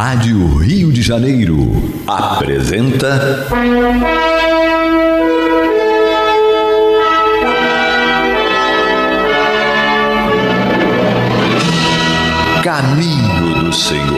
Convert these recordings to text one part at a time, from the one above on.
Rádio Rio de Janeiro apresenta. Caminho do Senhor.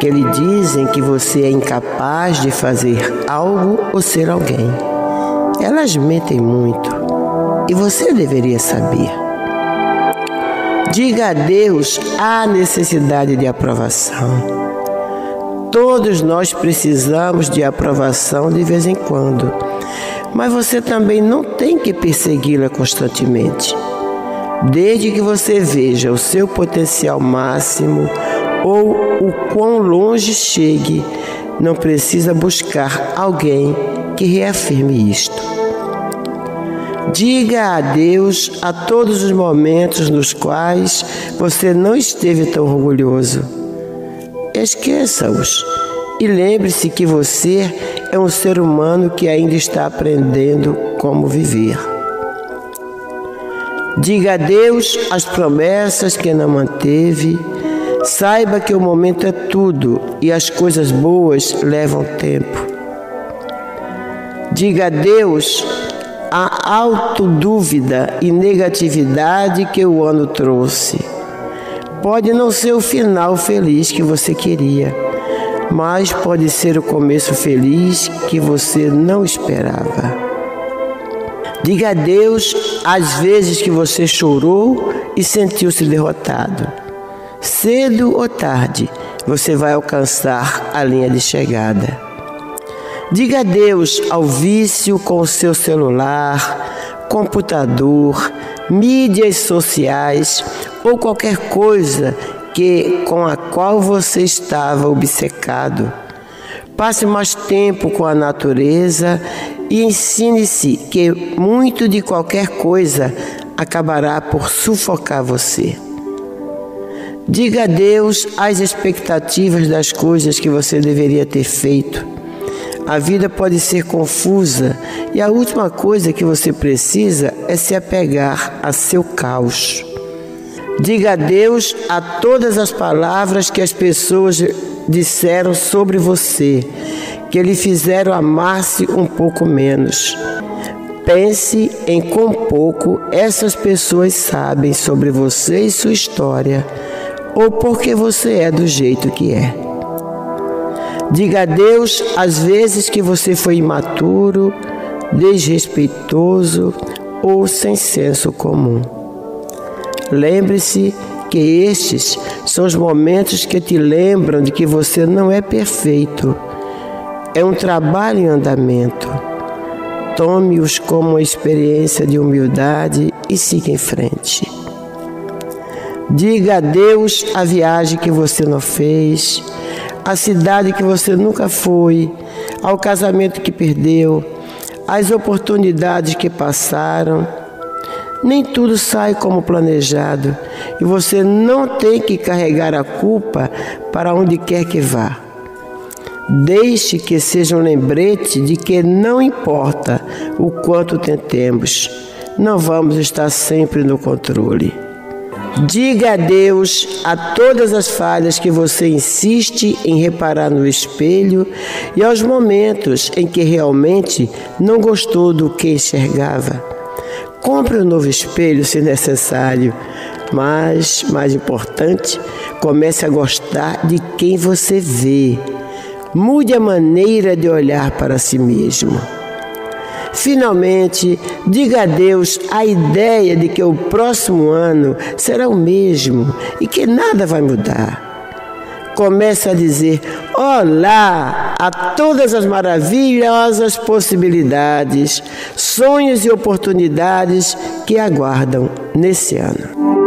Que lhe dizem que você é incapaz de fazer algo ou ser alguém. Elas mentem muito e você deveria saber. Diga a Deus a necessidade de aprovação. Todos nós precisamos de aprovação de vez em quando, mas você também não tem que persegui-la constantemente. Desde que você veja o seu potencial máximo ou o quão longe chegue, não precisa buscar alguém que reafirme isto. Diga a Deus a todos os momentos nos quais você não esteve tão orgulhoso. Esqueça-os e lembre-se que você é um ser humano que ainda está aprendendo como viver. Diga a Deus as promessas que não manteve. Saiba que o momento é tudo e as coisas boas levam tempo. Diga a Deus a autodúvida e negatividade que o ano trouxe. Pode não ser o final feliz que você queria, mas pode ser o começo feliz que você não esperava. Diga a Deus as vezes que você chorou e sentiu-se derrotado. Cedo ou tarde, você vai alcançar a linha de chegada. Diga a Deus ao vício com o seu celular, computador, mídias sociais ou qualquer coisa que com a qual você estava obcecado. Passe mais tempo com a natureza e ensine-se que muito de qualquer coisa acabará por sufocar você. Diga a Deus as expectativas das coisas que você deveria ter feito. A vida pode ser confusa e a última coisa que você precisa é se apegar a seu caos. Diga a Deus a todas as palavras que as pessoas disseram sobre você, que lhe fizeram amar-se um pouco menos. Pense em quão pouco essas pessoas sabem sobre você e sua história, ou porque você é do jeito que é. Diga a Deus as vezes que você foi imaturo, desrespeitoso ou sem senso comum. Lembre-se que estes são os momentos que te lembram de que você não é perfeito. É um trabalho em andamento. Tome-os como uma experiência de humildade e siga em frente. Diga a Deus a viagem que você não fez, a cidade que você nunca foi, ao casamento que perdeu, as oportunidades que passaram. Nem tudo sai como planejado e você não tem que carregar a culpa para onde quer que vá. Deixe que seja um lembrete de que não importa o quanto tentemos, não vamos estar sempre no controle. Diga adeus a todas as falhas que você insiste em reparar no espelho e aos momentos em que realmente não gostou do que enxergava. Compre um novo espelho se necessário, mas, mais importante, comece a gostar de quem você vê. Mude a maneira de olhar para si mesmo. Finalmente, diga adeus à ideia de que o próximo ano será o mesmo e que nada vai mudar. Comece a dizer olá a todas as maravilhosas possibilidades, sonhos e oportunidades que aguardam nesse ano.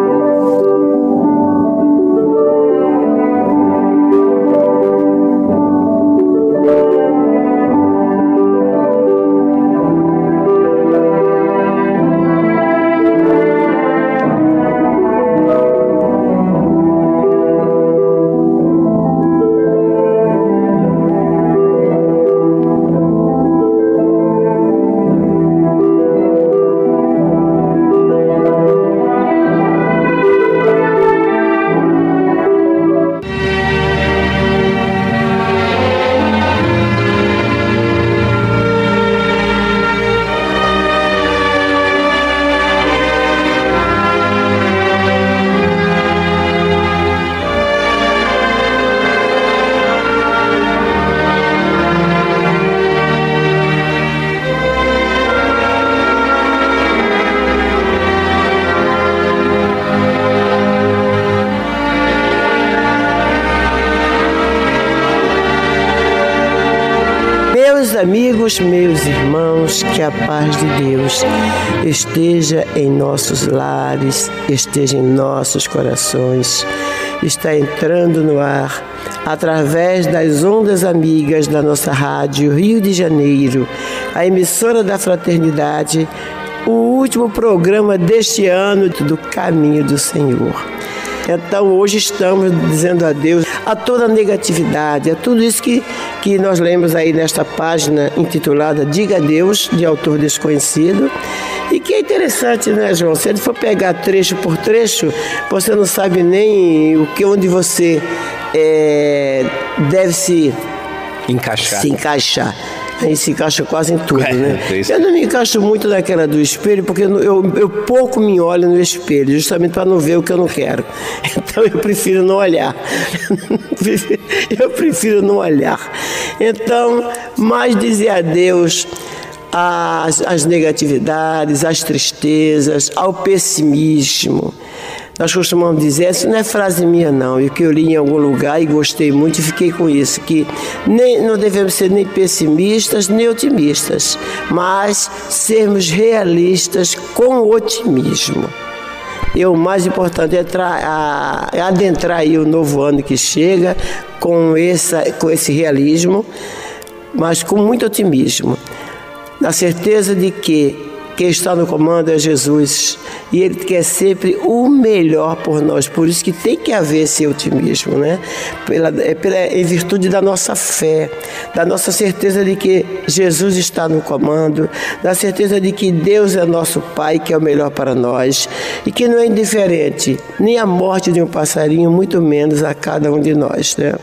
Amigos, meus irmãos, que a paz de Deus esteja em nossos lares, esteja em nossos corações. Está entrando no ar através das ondas amigas da nossa rádio Rio de Janeiro, a emissora da Fraternidade, o último programa deste ano do Caminho do Senhor. Então hoje estamos dizendo adeus a toda a negatividade, a tudo isso que, que nós lemos aí nesta página intitulada Diga Deus, de autor desconhecido. E que é interessante, né, João? Se ele for pegar trecho por trecho, você não sabe nem o que onde você é, deve se encaixar. Se encaixar. Aí se encaixa quase em tudo, é, né? É eu não me encaixo muito naquela do espelho, porque eu, eu pouco me olho no espelho, justamente para não ver o que eu não quero. Então eu prefiro não olhar. Eu prefiro não olhar. Então, mais dizer adeus às, às negatividades, às tristezas, ao pessimismo. Nós costumamos dizer, isso não é frase minha não, e que eu li em algum lugar e gostei muito e fiquei com isso, que nem, não devemos ser nem pessimistas nem otimistas, mas sermos realistas com otimismo. E o mais importante é, é adentrar aí o novo ano que chega com, essa, com esse realismo, mas com muito otimismo, na certeza de que quem está no comando é Jesus e Ele quer sempre o melhor por nós. Por isso que tem que haver esse otimismo, né? Pela, é pela, em virtude da nossa fé, da nossa certeza de que Jesus está no comando, da certeza de que Deus é nosso Pai, que é o melhor para nós e que não é indiferente nem a morte de um passarinho, muito menos a cada um de nós, né?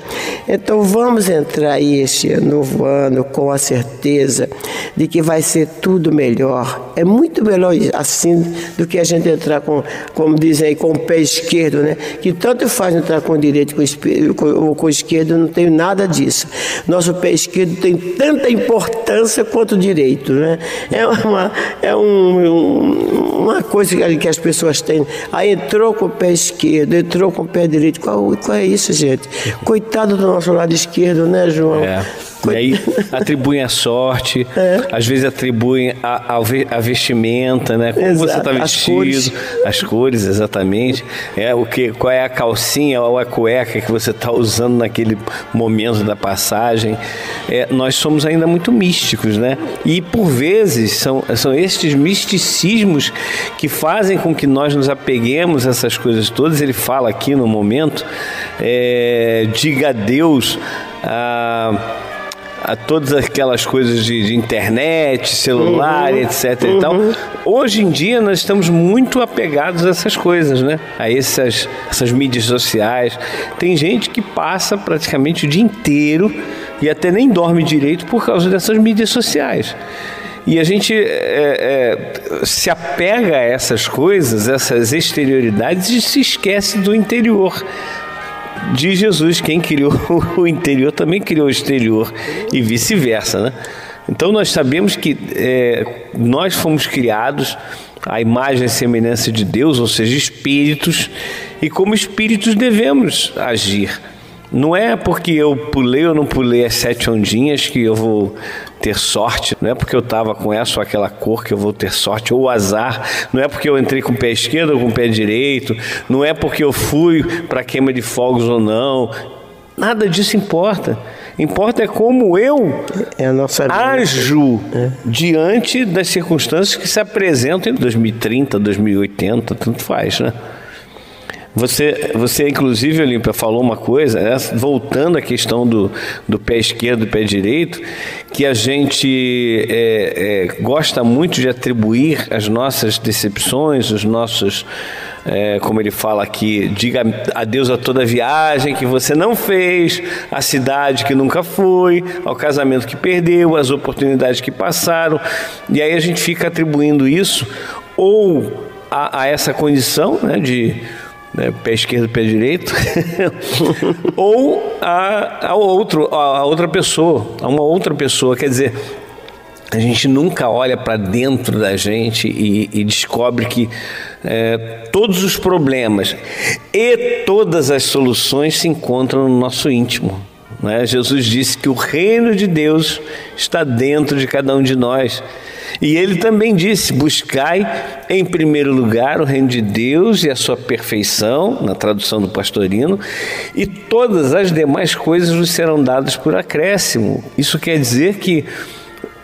Então vamos entrar este novo ano com a certeza de que vai ser tudo melhor. É muito melhor assim do que a gente entrar com, como dizem aí, com o pé esquerdo, né? Que tanto faz entrar com o direito ou com, com o esquerdo, não tem nada disso. Nosso pé esquerdo tem tanta importância quanto o direito, né? É uma, é um, uma coisa que as pessoas têm. Aí entrou com o pé esquerdo, entrou com o pé direito. Qual, qual é isso, gente? Coitado do nosso lado esquerdo, né, João? É. E aí atribuem a sorte, é. às vezes atribuem a, a, a vestimenta, né? Como Exato. você está vestido, as cores. as cores, exatamente. É, o que, qual é a calcinha ou a cueca que você está usando naquele momento da passagem. É, nós somos ainda muito místicos, né? E por vezes são, são estes misticismos que fazem com que nós nos apeguemos a essas coisas todas. Ele fala aqui no momento, é, diga adeus a a todas aquelas coisas de, de internet, celular, uhum, etc. Uhum. E tal. Uhum. Hoje em dia nós estamos muito apegados a essas coisas, né? A essas, essas mídias sociais. Tem gente que passa praticamente o dia inteiro e até nem dorme direito por causa dessas mídias sociais. E a gente é, é, se apega a essas coisas, essas exterioridades e se esquece do interior de Jesus. Quem criou o interior também criou o exterior e vice-versa, né? Então nós sabemos que é, nós fomos criados à imagem e semelhança de Deus, ou seja, espíritos, e como espíritos devemos agir. Não é porque eu pulei ou não pulei as sete ondinhas que eu vou ter sorte, não é porque eu estava com essa ou aquela cor que eu vou ter sorte, ou azar, não é porque eu entrei com o pé esquerdo ou com o pé direito, não é porque eu fui para queima de fogos ou não. Nada disso importa. Importa é como eu é ajo é. diante das circunstâncias que se apresentam em 2030, 2080, tanto faz, né? Você, você inclusive, Olímpia, falou uma coisa, né? voltando à questão do, do pé esquerdo e pé direito, que a gente é, é, gosta muito de atribuir as nossas decepções, os nossos, é, como ele fala aqui, diga adeus a toda viagem que você não fez, a cidade que nunca foi, ao casamento que perdeu, as oportunidades que passaram, e aí a gente fica atribuindo isso ou a, a essa condição né, de né, pé esquerdo, pé direito, ou a, a, outro, a, outra pessoa, a uma outra pessoa. Quer dizer, a gente nunca olha para dentro da gente e, e descobre que é, todos os problemas e todas as soluções se encontram no nosso íntimo. Né? Jesus disse que o reino de Deus está dentro de cada um de nós. E ele também disse: Buscai em primeiro lugar o reino de Deus e a sua perfeição, na tradução do pastorino, e todas as demais coisas vos serão dadas por acréscimo. Isso quer dizer que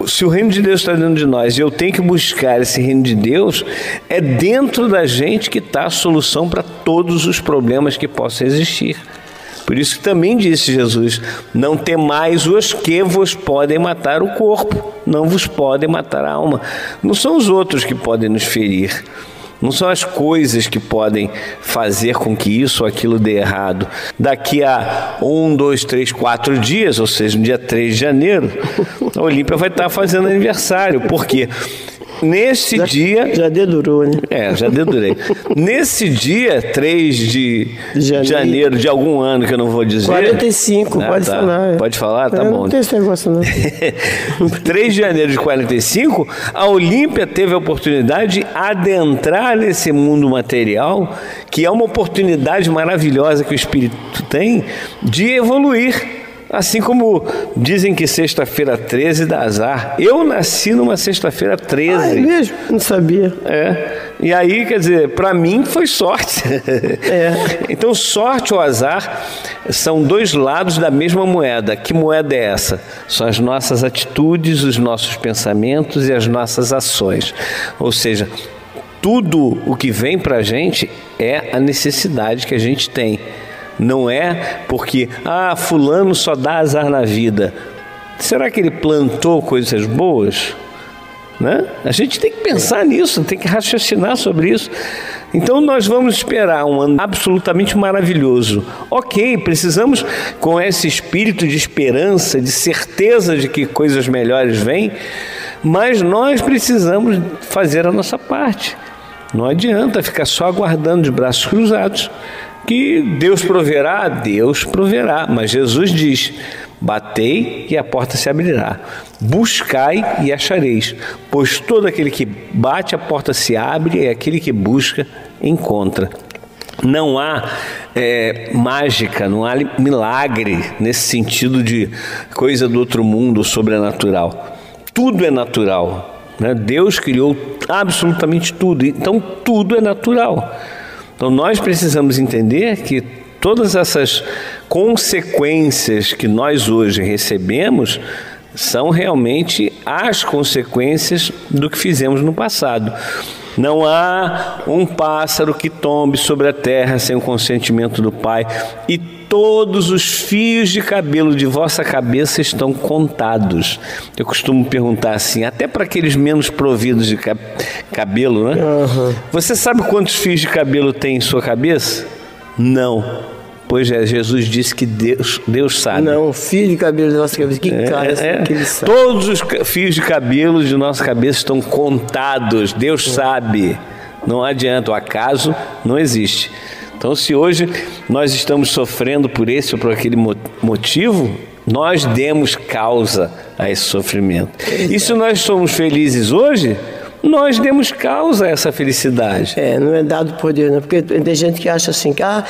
se o reino de Deus está dentro de nós e eu tenho que buscar esse reino de Deus, é dentro da gente que está a solução para todos os problemas que possam existir. Por isso que também disse Jesus: Não temais os que vos podem matar o corpo, não vos podem matar a alma. Não são os outros que podem nos ferir. Não são as coisas que podem fazer com que isso ou aquilo dê errado. Daqui a um, dois, três, quatro dias, ou seja, no dia 3 de janeiro, a Olímpia vai estar fazendo aniversário. Por quê? Nesse já, dia. Já dedurou, né? É, já dedurei. Nesse dia, 3 de janeiro. janeiro. de algum ano, que eu não vou dizer. 45, ah, pode tá. falar. É. Pode falar? Tá eu bom. Não tem esse negócio, não. 3 de janeiro de 45, a Olímpia teve a oportunidade de adentrar nesse mundo material, que é uma oportunidade maravilhosa que o espírito tem de evoluir Assim como dizem que sexta-feira 13 dá azar. Eu nasci numa sexta-feira 13. Ah, é mesmo? Não sabia. É. E aí, quer dizer, para mim foi sorte. É. Então, sorte ou azar são dois lados da mesma moeda. Que moeda é essa? São as nossas atitudes, os nossos pensamentos e as nossas ações. Ou seja, tudo o que vem para a gente é a necessidade que a gente tem. Não é porque, ah, Fulano só dá azar na vida. Será que ele plantou coisas boas? Né? A gente tem que pensar nisso, tem que raciocinar sobre isso. Então nós vamos esperar um ano absolutamente maravilhoso. Ok, precisamos com esse espírito de esperança, de certeza de que coisas melhores vêm, mas nós precisamos fazer a nossa parte. Não adianta ficar só aguardando de braços cruzados que Deus proverá, Deus proverá. Mas Jesus diz: Batei e a porta se abrirá. Buscai e achareis, pois todo aquele que bate, a porta se abre, e aquele que busca, encontra. Não há é, mágica, não há milagre nesse sentido de coisa do outro mundo, sobrenatural. Tudo é natural. Né? Deus criou absolutamente tudo, então tudo é natural. Então nós precisamos entender que todas essas consequências que nós hoje recebemos são realmente as consequências do que fizemos no passado. Não há um pássaro que tombe sobre a terra sem o consentimento do Pai, e todos os fios de cabelo de vossa cabeça estão contados. Eu costumo perguntar assim, até para aqueles menos providos de cabelo, né? Uhum. Você sabe quantos fios de cabelo tem em sua cabeça? Não. Pois é, Jesus disse que Deus, Deus sabe. Não, fio de cabelo de nossa cabeça. Que é, cara é, que ele sabe. Todos os fios de cabelo de nossa cabeça estão contados. Deus é. sabe. Não adianta, o acaso não existe. Então, se hoje nós estamos sofrendo por esse ou por aquele motivo, nós demos causa a esse sofrimento. E se nós somos felizes hoje, nós demos causa a essa felicidade. É, não é dado por Deus, não. Porque tem gente que acha assim, que ah,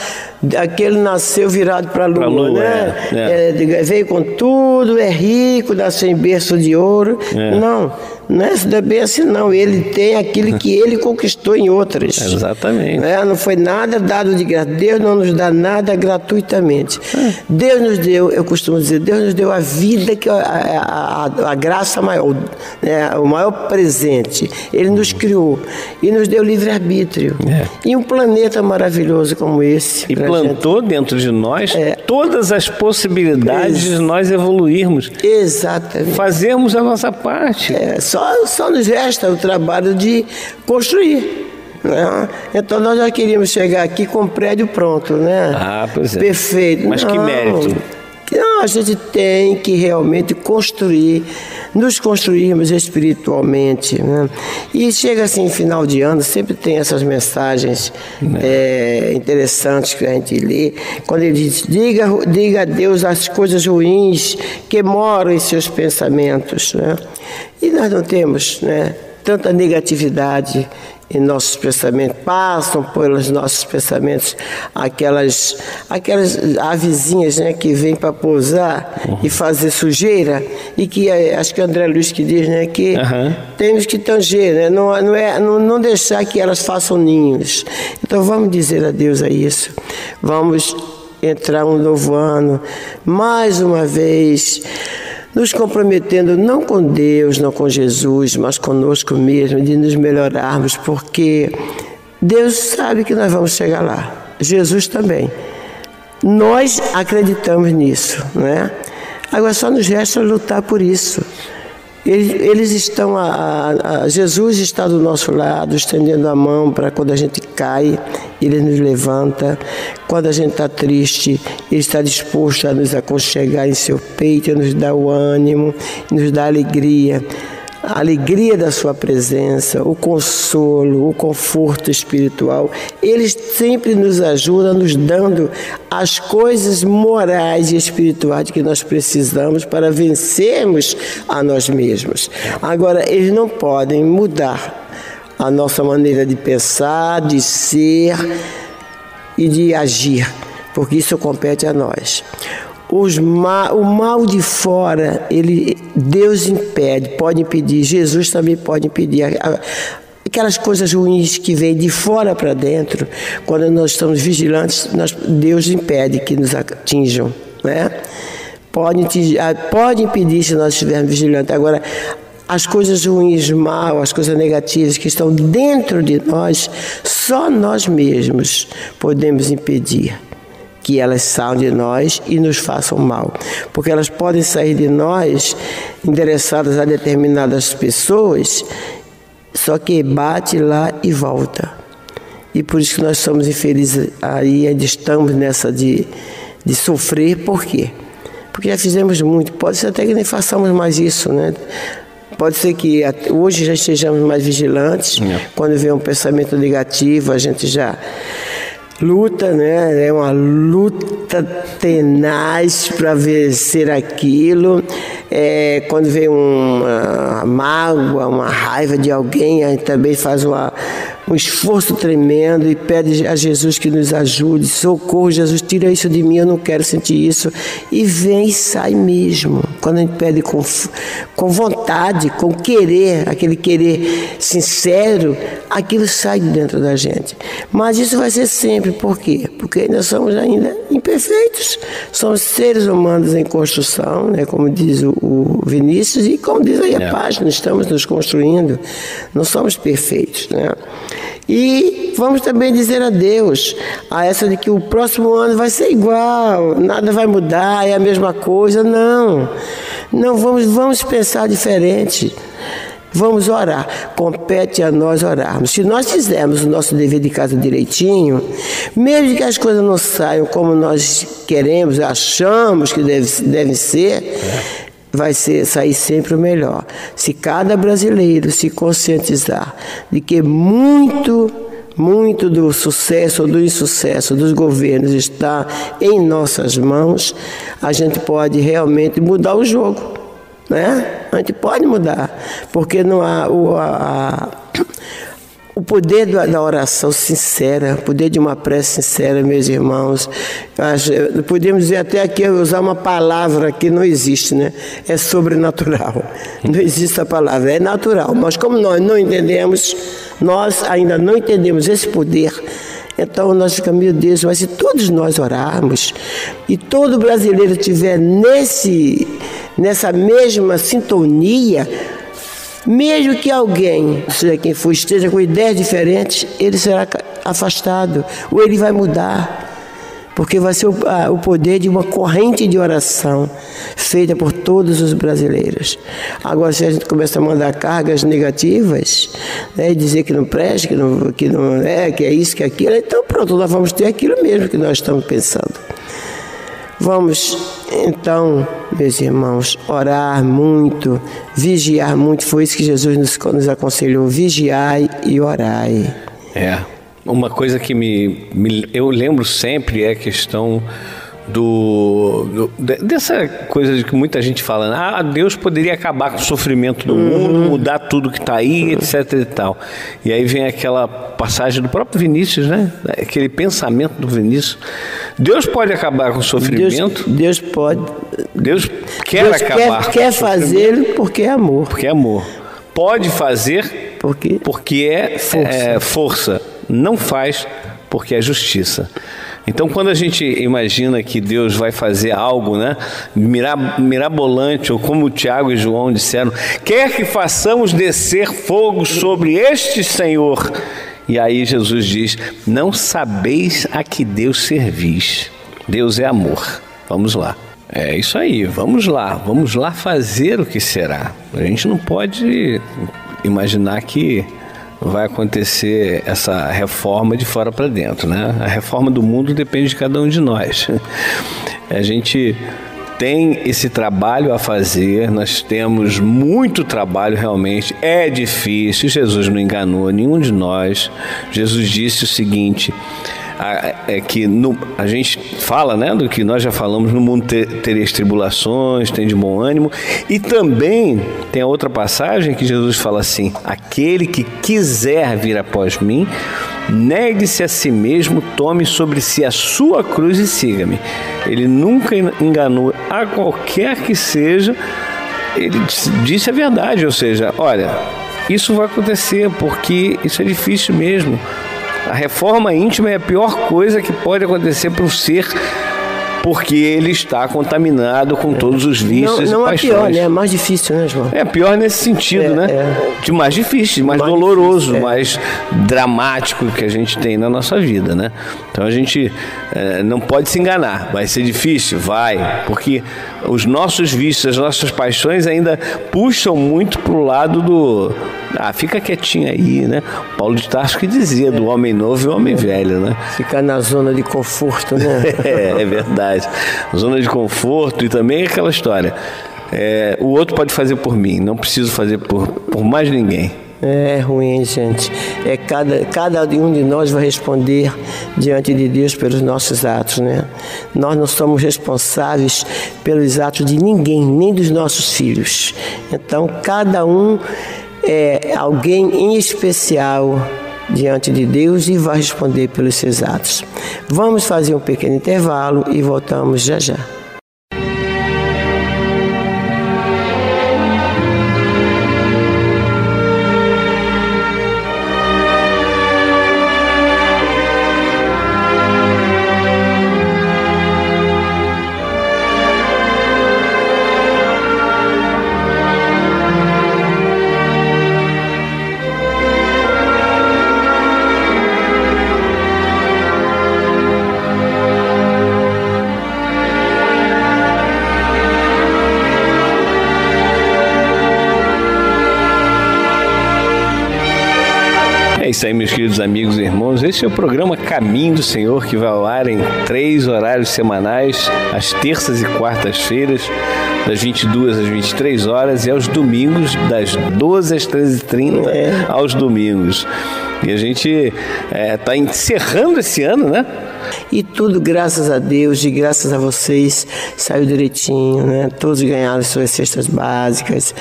aquele nasceu virado para a lua, lua, né? É, é. É, veio com tudo, é rico, nasceu em berço de ouro. É. Não. Não é bem assim, não. Ele tem aquilo que ele conquistou em outras. Exatamente. É, não foi nada dado de graça. Deus não nos dá nada gratuitamente. É. Deus nos deu, eu costumo dizer, Deus nos deu a vida, que a, a, a graça maior, né, o maior presente. Ele nos criou e nos deu livre-arbítrio. É. E um planeta maravilhoso como esse. E plantou gente. dentro de nós é. todas as possibilidades Ex de nós evoluirmos. Exatamente. Fazermos a nossa parte. É, só só, só nos resta o trabalho de construir. Né? Então nós já queríamos chegar aqui com o prédio pronto, né? Ah, pois é. Perfeito. Mas Não. que mérito. Não, a gente tem que realmente construir, nos construirmos espiritualmente. Né? E chega assim, final de ano, sempre tem essas mensagens é, interessantes que a gente lê. Quando ele diz: diga, diga a Deus as coisas ruins que moram em seus pensamentos. Né? E nós não temos né, tanta negatividade em nossos pensamentos, passam pelos nossos pensamentos aquelas, aquelas avezinhas né, que vêm para pousar uhum. e fazer sujeira, e que é, acho que André Luiz que diz né, que uhum. temos que tanger, né, não, não, é, não, não deixar que elas façam ninhos. Então vamos dizer adeus a isso, vamos entrar um novo ano, mais uma vez nos comprometendo não com Deus, não com Jesus, mas conosco mesmo, de nos melhorarmos, porque Deus sabe que nós vamos chegar lá. Jesus também. Nós acreditamos nisso, né? Agora só nos resta lutar por isso. Eles, estão, a, a, Jesus está do nosso lado, estendendo a mão para quando a gente cai, Ele nos levanta. Quando a gente está triste, Ele está disposto a nos aconchegar em seu peito, nos dar o ânimo, nos dar alegria a alegria da sua presença, o consolo, o conforto espiritual. Ele sempre nos ajuda, nos dando as coisas morais e espirituais que nós precisamos para vencermos a nós mesmos. Agora, eles não podem mudar a nossa maneira de pensar, de ser e de agir, porque isso compete a nós. Ma, o mal de fora, ele, Deus impede, pode impedir, Jesus também pode impedir. Aquelas coisas ruins que vêm de fora para dentro, quando nós estamos vigilantes, nós, Deus impede que nos atinjam. Né? Pode, pode impedir se nós estivermos vigilantes. Agora, as coisas ruins, mal, as coisas negativas que estão dentro de nós, só nós mesmos podemos impedir que elas saiam de nós e nos façam mal. Porque elas podem sair de nós endereçadas a determinadas pessoas, só que bate lá e volta. E por isso que nós somos infelizes aí, ainda estamos nessa de, de sofrer, por quê? Porque já fizemos muito, pode ser até que nem façamos mais isso, né? Pode ser que hoje já estejamos mais vigilantes. É. Quando vem um pensamento negativo, a gente já luta, né? É uma luta tenaz para vencer aquilo. É, quando vem uma mágoa, uma raiva de alguém, a gente também faz uma, um esforço tremendo e pede a Jesus que nos ajude. Socorro, Jesus, tira isso de mim, eu não quero sentir isso. E vem e sai mesmo. Quando a gente pede com, com vontade, com querer, aquele querer sincero, aquilo sai de dentro da gente. Mas isso vai ser sempre, por quê? Porque ainda somos ainda imperfeitos. Somos seres humanos em construção, né? como diz o, o Vinícius, e como diz aí a é. página, estamos nos construindo. Não somos perfeitos. Né? E vamos também dizer adeus a essa de que o próximo ano vai ser igual, nada vai mudar, é a mesma coisa. Não, não vamos, vamos pensar diferente. Vamos orar. Compete a nós orarmos. Se nós fizermos o nosso dever de casa direitinho, mesmo que as coisas não saiam como nós queremos, achamos que deve, devem ser, vai ser, sair sempre o melhor. Se cada brasileiro se conscientizar de que muito, muito do sucesso ou do insucesso dos governos está em nossas mãos, a gente pode realmente mudar o jogo. Né? A gente pode mudar, porque não há o, a, o poder da oração sincera, o poder de uma prece sincera, meus irmãos. Podemos dizer até aqui, usar uma palavra que não existe, né? É sobrenatural. Não existe a palavra, é natural. Mas como nós não entendemos, nós ainda não entendemos esse poder. Então nós ficamos, meu Deus, mas se todos nós orarmos e todo brasileiro tiver nesse nessa mesma sintonia, mesmo que alguém, seja quem for, esteja com ideias diferentes, ele será afastado, ou ele vai mudar. Porque vai ser o, o poder de uma corrente de oração feita por todos os brasileiros. Agora, se a gente começa a mandar cargas negativas, né, dizer que não presta, que não, que não é, que é isso, que é aquilo, então pronto, nós vamos ter aquilo mesmo que nós estamos pensando. Vamos então, meus irmãos, orar muito, vigiar muito. Foi isso que Jesus nos, nos aconselhou: vigiai e orai. É. Uma coisa que me, me eu lembro sempre é a questão do, do, dessa coisa de que muita gente fala, ah, Deus poderia acabar com o sofrimento do uhum. mundo, mudar tudo que está aí, etc e tal. E aí vem aquela passagem do próprio Vinícius, né? Aquele pensamento do Vinícius. Deus pode acabar com o sofrimento. Deus, Deus pode. Deus quer Deus acabar. Quer, quer fazer porque é amor. Porque é amor. Pode fazer porque, porque é força. é força. Não faz porque é justiça. Então, quando a gente imagina que Deus vai fazer algo, né, mirabolante, ou como Tiago e João disseram, quer que façamos descer fogo sobre este Senhor. E aí Jesus diz: Não sabeis a que Deus servis. Deus é amor. Vamos lá. É isso aí, vamos lá, vamos lá fazer o que será. A gente não pode imaginar que vai acontecer essa reforma de fora para dentro, né? A reforma do mundo depende de cada um de nós. A gente tem esse trabalho a fazer, nós temos muito trabalho realmente, é difícil, Jesus não enganou nenhum de nós. Jesus disse o seguinte: é que no, a gente fala, né, do que nós já falamos, no mundo ter, tereis tribulações, tem de bom ânimo, e também tem a outra passagem que Jesus fala assim: aquele que quiser vir após mim, negue-se a si mesmo, tome sobre si a sua cruz e siga-me. Ele nunca enganou a qualquer que seja, ele disse a verdade, ou seja, olha, isso vai acontecer porque isso é difícil mesmo. A reforma íntima é a pior coisa que pode acontecer para um ser porque ele está contaminado com todos os vícios não, não e paixões. Não é pior, né? É mais difícil, né, João? É pior nesse sentido, é, né? É. De mais difícil, mais, mais doloroso, difícil, é. mais dramático que a gente tem na nossa vida, né? Então a gente é, não pode se enganar. Vai ser difícil? Vai. Porque os nossos vícios, as nossas paixões ainda puxam muito para o lado do ah, fica quietinho aí, né? Paulo de Tarso que dizia do homem novo e homem velho, né? Ficar na zona de conforto, né? é, é verdade. Zona de conforto e também aquela história. É, o outro pode fazer por mim, não preciso fazer por, por mais ninguém. É ruim, gente. É cada, cada um de nós vai responder diante de Deus pelos nossos atos, né? Nós não somos responsáveis pelos atos de ninguém, nem dos nossos filhos. Então, cada um é alguém em especial diante de Deus e vai responder pelos seus atos. Vamos fazer um pequeno intervalo e voltamos já já. Isso aí, meus queridos amigos e irmãos. Esse é o programa Caminho do Senhor, que vai ao ar em três horários semanais, às terças e quartas-feiras, das 22 às 23 horas, e aos domingos, das 12 às 13h30, É. aos domingos. E a gente está encerrando esse ano, né? E tudo graças a Deus, de graças a vocês, saiu direitinho, né? Todos ganharam suas cestas básicas.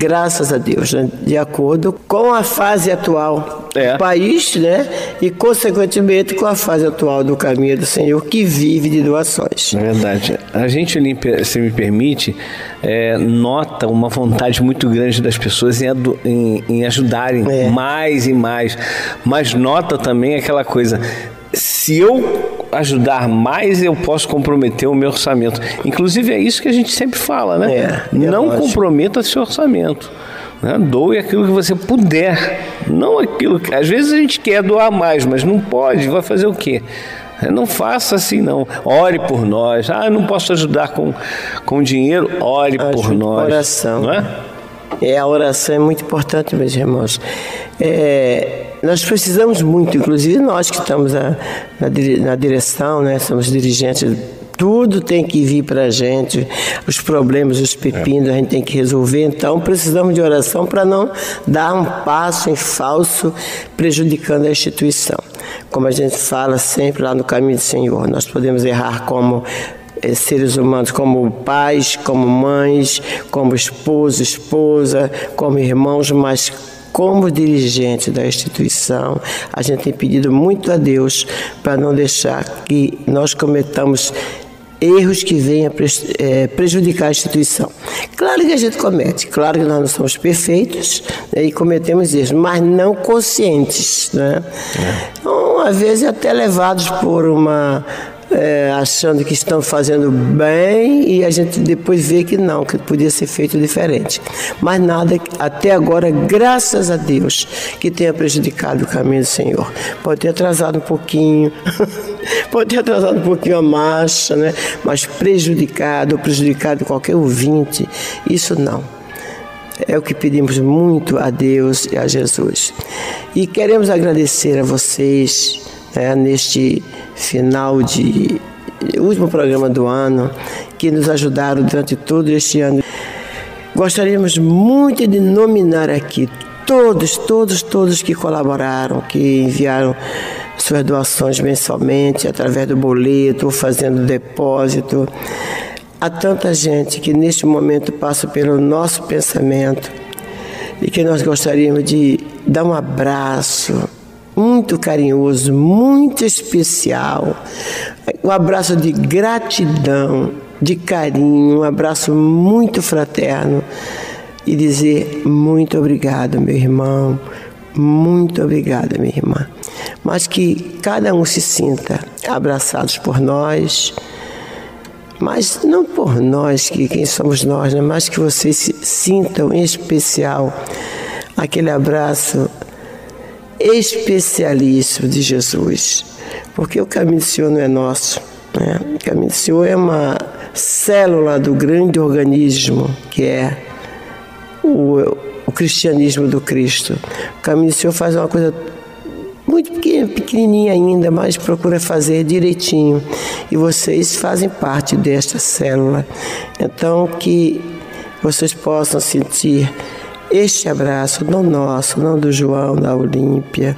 Graças a Deus, né? de acordo com a fase atual É. do país, né? E consequentemente com a fase atual do caminho do Senhor que vive de doações. É verdade. A gente, se me permite, é, nota uma vontade muito grande das pessoas em, em- em ajudarem É. mais e mais. Mas nota também aquela coisa. Se eu ajudar mais, eu posso comprometer o meu orçamento. Inclusive, é isso que a gente sempre fala, né? É, é Não lógico. comprometa seu orçamento. Né? Doe aquilo que você puder. Não aquilo que. Às vezes a gente quer doar mais, mas não pode. Vai fazer o quê? Não faça assim, não. Ore por nós. Ah, não posso ajudar com, com dinheiro. Ore por Ajude com nós. oração. Não é? É, a oração é muito importante, meus irmãos. É, nós precisamos muito, inclusive nós que estamos na, na direção, né, somos dirigentes, tudo tem que vir para a gente, os problemas, os pepinos, a gente tem que resolver, então precisamos de oração para não dar um passo em falso, prejudicando a instituição. Como a gente fala sempre lá no caminho do Senhor, nós podemos errar como eh, seres humanos como pais, como mães, como esposo, esposa, como irmãos, mas como dirigente da instituição, a gente tem pedido muito a Deus para não deixar que nós cometamos erros que venham eh, prejudicar a instituição. Claro que a gente comete, claro que nós não somos perfeitos né, e cometemos erros, mas não conscientes. Né? Então, às vezes, até levados por uma é, achando que estão fazendo bem e a gente depois vê que não, que podia ser feito diferente. Mas nada até agora, graças a Deus, que tenha prejudicado o caminho do Senhor. Pode ter atrasado um pouquinho, pode ter atrasado um pouquinho a marcha, né? mas prejudicado, prejudicado qualquer ouvinte, isso não. É o que pedimos muito a Deus e a Jesus. E queremos agradecer a vocês né, neste final de último programa do ano, que nos ajudaram durante todo este ano. Gostaríamos muito de nominar aqui todos, todos, todos que colaboraram, que enviaram suas doações mensalmente, através do boleto, ou fazendo depósito. Há tanta gente que neste momento passa pelo nosso pensamento e que nós gostaríamos de dar um abraço muito carinhoso, muito especial, um abraço de gratidão, de carinho, um abraço muito fraterno e dizer muito obrigado, meu irmão, muito obrigada, minha irmã. Mas que cada um se sinta abraçados por nós, mas não por nós, que quem somos nós, né? mas que vocês se sintam em especial aquele abraço especialíssimo de Jesus, porque o caminho do Senhor não é nosso. Né? O caminho do Senhor é uma célula do grande organismo que é o, o cristianismo do Cristo. O caminho do Senhor faz uma coisa muito pequenininha ainda, mas procura fazer direitinho. E vocês fazem parte desta célula. Então, que vocês possam sentir este abraço, não nosso, não do João, da Olímpia,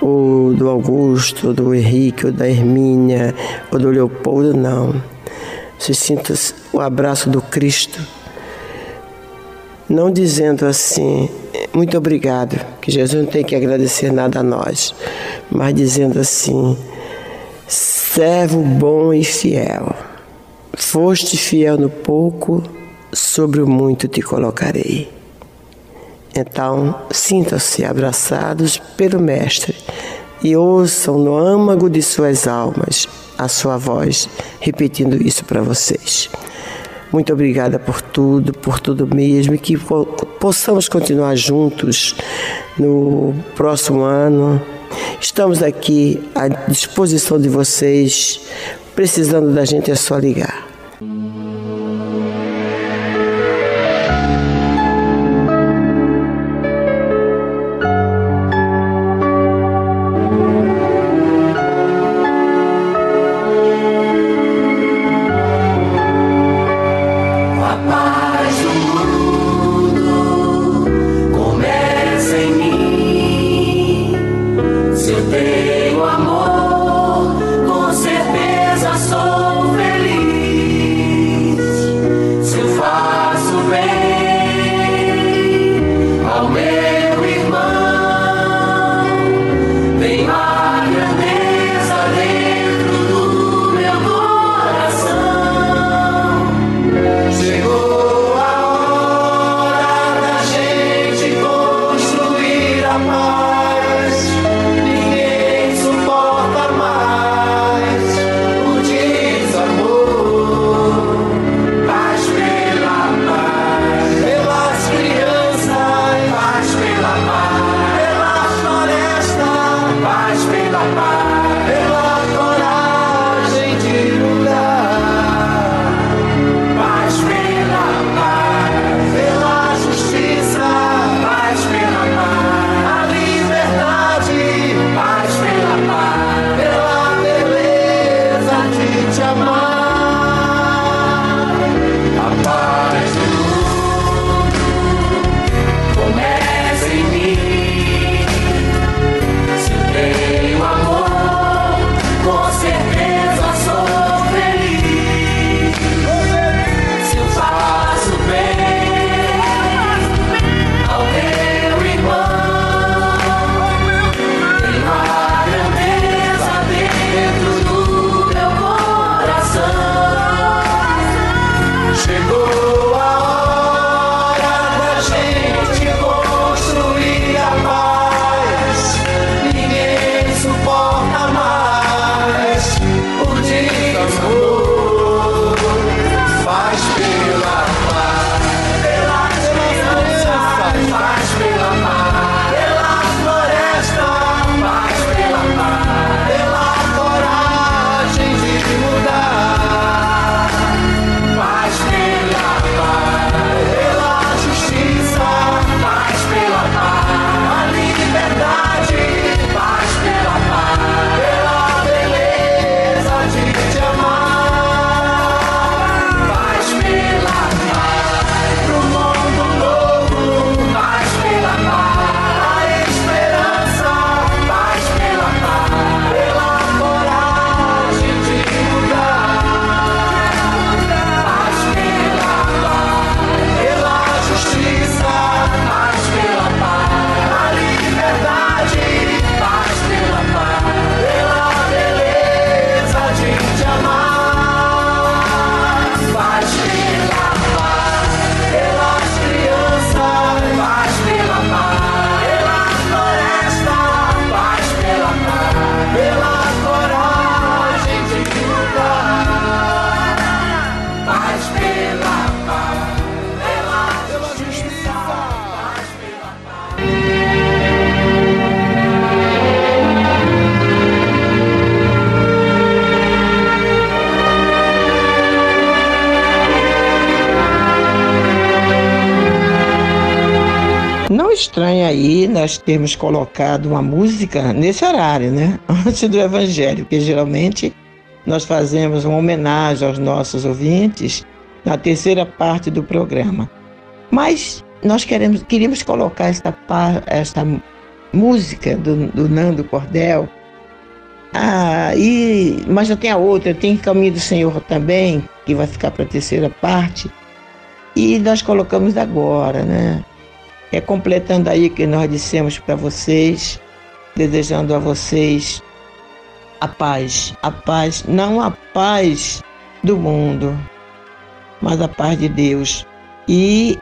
ou do Augusto, ou do Henrique, ou da Hermínia, ou do Leopoldo, não. Você sinta o abraço do Cristo, não dizendo assim, muito obrigado, que Jesus não tem que agradecer nada a nós, mas dizendo assim: servo bom e fiel, foste fiel no pouco, sobre o muito te colocarei. Então, sintam-se abraçados pelo Mestre e ouçam no âmago de suas almas a sua voz repetindo isso para vocês. Muito obrigada por tudo, por tudo mesmo, e que possamos continuar juntos no próximo ano. Estamos aqui à disposição de vocês. Precisando da gente é só ligar. Termos colocado uma música nesse horário, né? Antes do Evangelho, porque geralmente nós fazemos uma homenagem aos nossos ouvintes na terceira parte do programa. Mas nós queremos, queríamos colocar esta, esta música do, do Nando Cordel. Ah, e, mas já tem a outra, tem Caminho do Senhor também, que vai ficar para a terceira parte. E nós colocamos agora, né? É completando aí que nós dissemos para vocês, desejando a vocês a paz, a paz, não a paz do mundo, mas a paz de Deus. E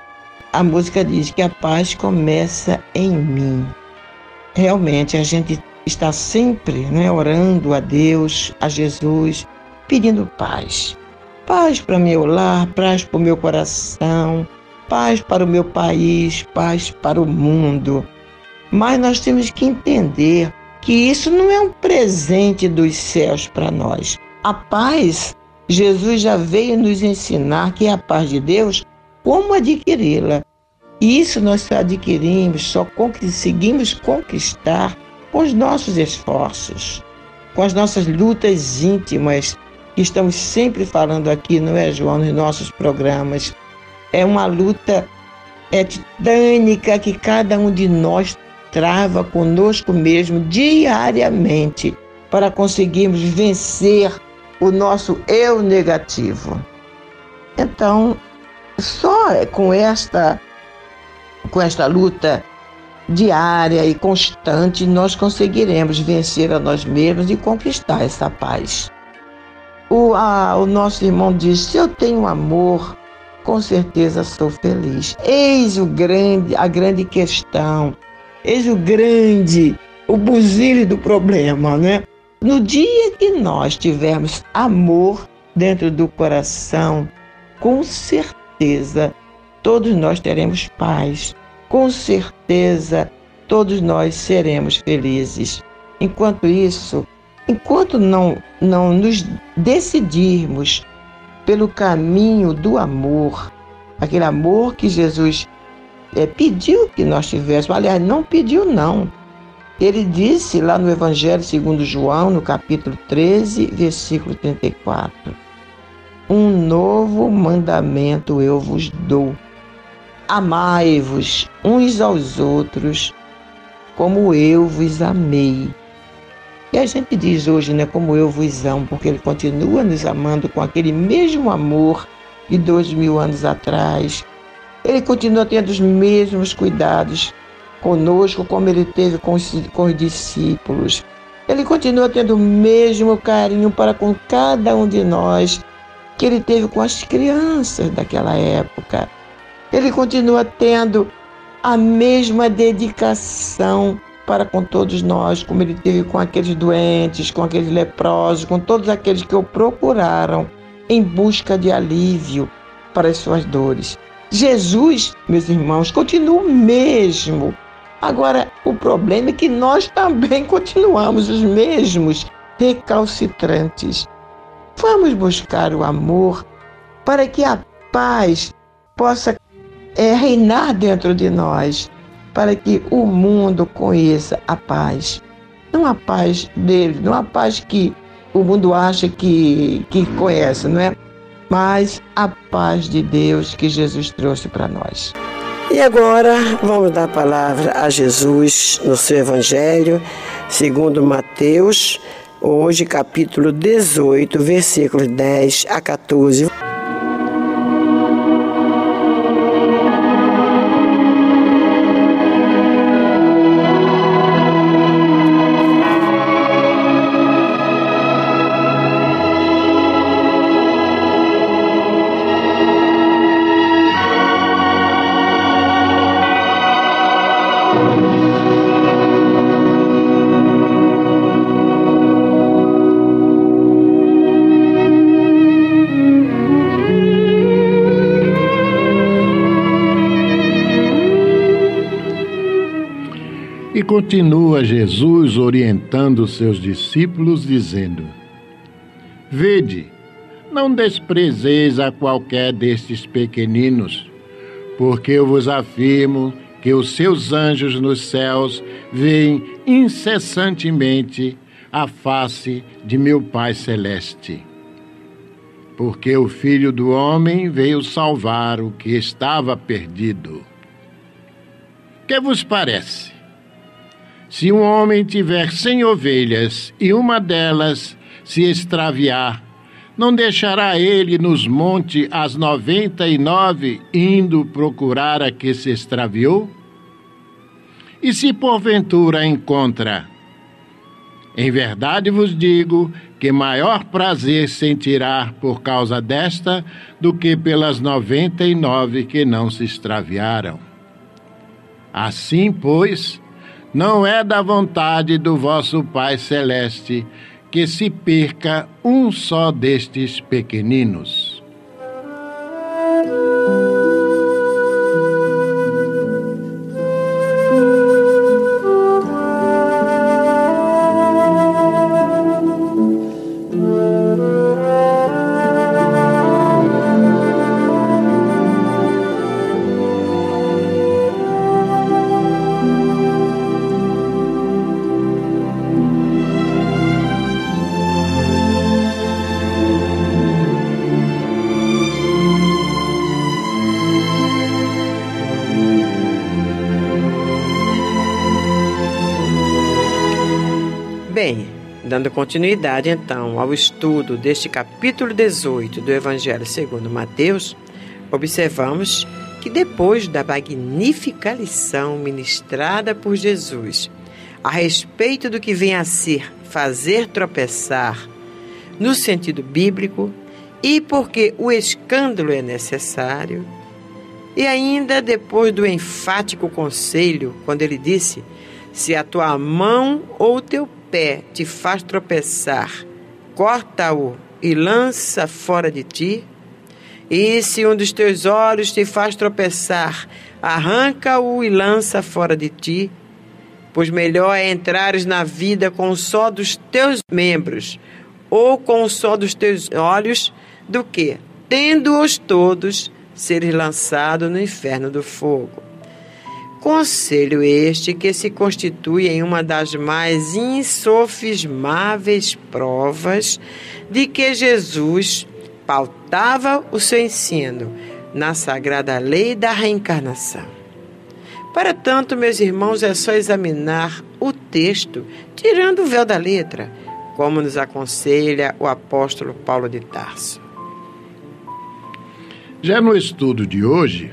a música diz que a paz começa em mim. Realmente a gente está sempre né, orando a Deus, a Jesus, pedindo paz. Paz para meu lar, paz para o meu coração, paz para o meu país, paz para o mundo. Mas nós temos que entender que isso não é um presente dos céus para nós. A paz, Jesus já veio nos ensinar que é a paz de Deus, como adquiri-la. Isso nós só adquirimos, só conseguimos conquistar com os nossos esforços, com as nossas lutas íntimas, que estamos sempre falando aqui, não é, João, nos nossos programas. É uma luta é titânica que cada um de nós trava conosco mesmo diariamente para conseguirmos vencer o nosso eu negativo. Então, só com esta com esta luta diária e constante, nós conseguiremos vencer a nós mesmos e conquistar essa paz. O, a, o nosso irmão diz: se eu tenho amor, com certeza sou feliz. Eis o grande, a grande questão, eis o grande, o buzile do problema, né? No dia que nós tivermos amor dentro do coração, com certeza todos nós teremos paz. Com certeza todos nós seremos felizes. Enquanto isso, enquanto não, não nos decidirmos pelo caminho do amor, aquele amor que Jesus é, pediu que nós tivéssemos, aliás, não pediu, não. Ele disse lá no Evangelho segundo João, no capítulo 13, versículo 34: Um novo mandamento eu vos dou Amai-vos uns aos outros, como eu vos amei. E a gente diz hoje, né, como eu vos amo, porque ele continua nos amando com aquele mesmo amor de dois mil anos atrás. Ele continua tendo os mesmos cuidados conosco, como ele teve com os, com os discípulos. Ele continua tendo o mesmo carinho para com cada um de nós que ele teve com as crianças daquela época. Ele continua tendo a mesma dedicação para com todos nós, como ele teve com aqueles doentes, com aqueles leprosos, com todos aqueles que o procuraram em busca de alívio para as suas dores. Jesus, meus irmãos, continua o mesmo. Agora, o problema é que nós também continuamos os mesmos recalcitrantes. Vamos buscar o amor para que a paz possa é reinar dentro de nós, para que o mundo conheça a paz. Não a paz dele, não a paz que o mundo acha que, que conhece, não é? Mas a paz de Deus que Jesus trouxe para nós. E agora vamos dar a palavra a Jesus no seu Evangelho, segundo Mateus, hoje capítulo 18, versículos 10 a 14. Continua Jesus orientando seus discípulos, dizendo: Vede, não desprezeis a qualquer destes pequeninos, porque eu vos afirmo que os seus anjos nos céus veem incessantemente a face de meu Pai Celeste. Porque o Filho do Homem veio salvar o que estava perdido. Que vos parece? Se um homem tiver cem ovelhas e uma delas se extraviar, não deixará ele nos montes as noventa e nove indo procurar a que se extraviou? E se porventura encontra, em verdade vos digo que maior prazer sentirá por causa desta do que pelas noventa e nove que não se extraviaram. Assim, pois, não é da vontade do vosso Pai Celeste que se perca um só destes pequeninos. Continuidade então ao estudo deste capítulo 18 do Evangelho segundo Mateus, observamos que depois da magnífica lição ministrada por Jesus a respeito do que vem a ser fazer tropeçar no sentido bíblico e porque o escândalo é necessário, e ainda depois do enfático conselho, quando ele disse: Se a tua mão ou teu pé te faz tropeçar, corta-o e lança fora de ti. E se um dos teus olhos te faz tropeçar, arranca-o e lança fora de ti. Pois melhor é entrares na vida com só dos teus membros ou com só dos teus olhos, do que, tendo-os todos, seres lançado no inferno do fogo. Conselho este que se constitui em uma das mais insofismáveis provas de que Jesus pautava o seu ensino na sagrada lei da reencarnação. Para tanto, meus irmãos, é só examinar o texto, tirando o véu da letra, como nos aconselha o apóstolo Paulo de Tarso. Já no estudo de hoje,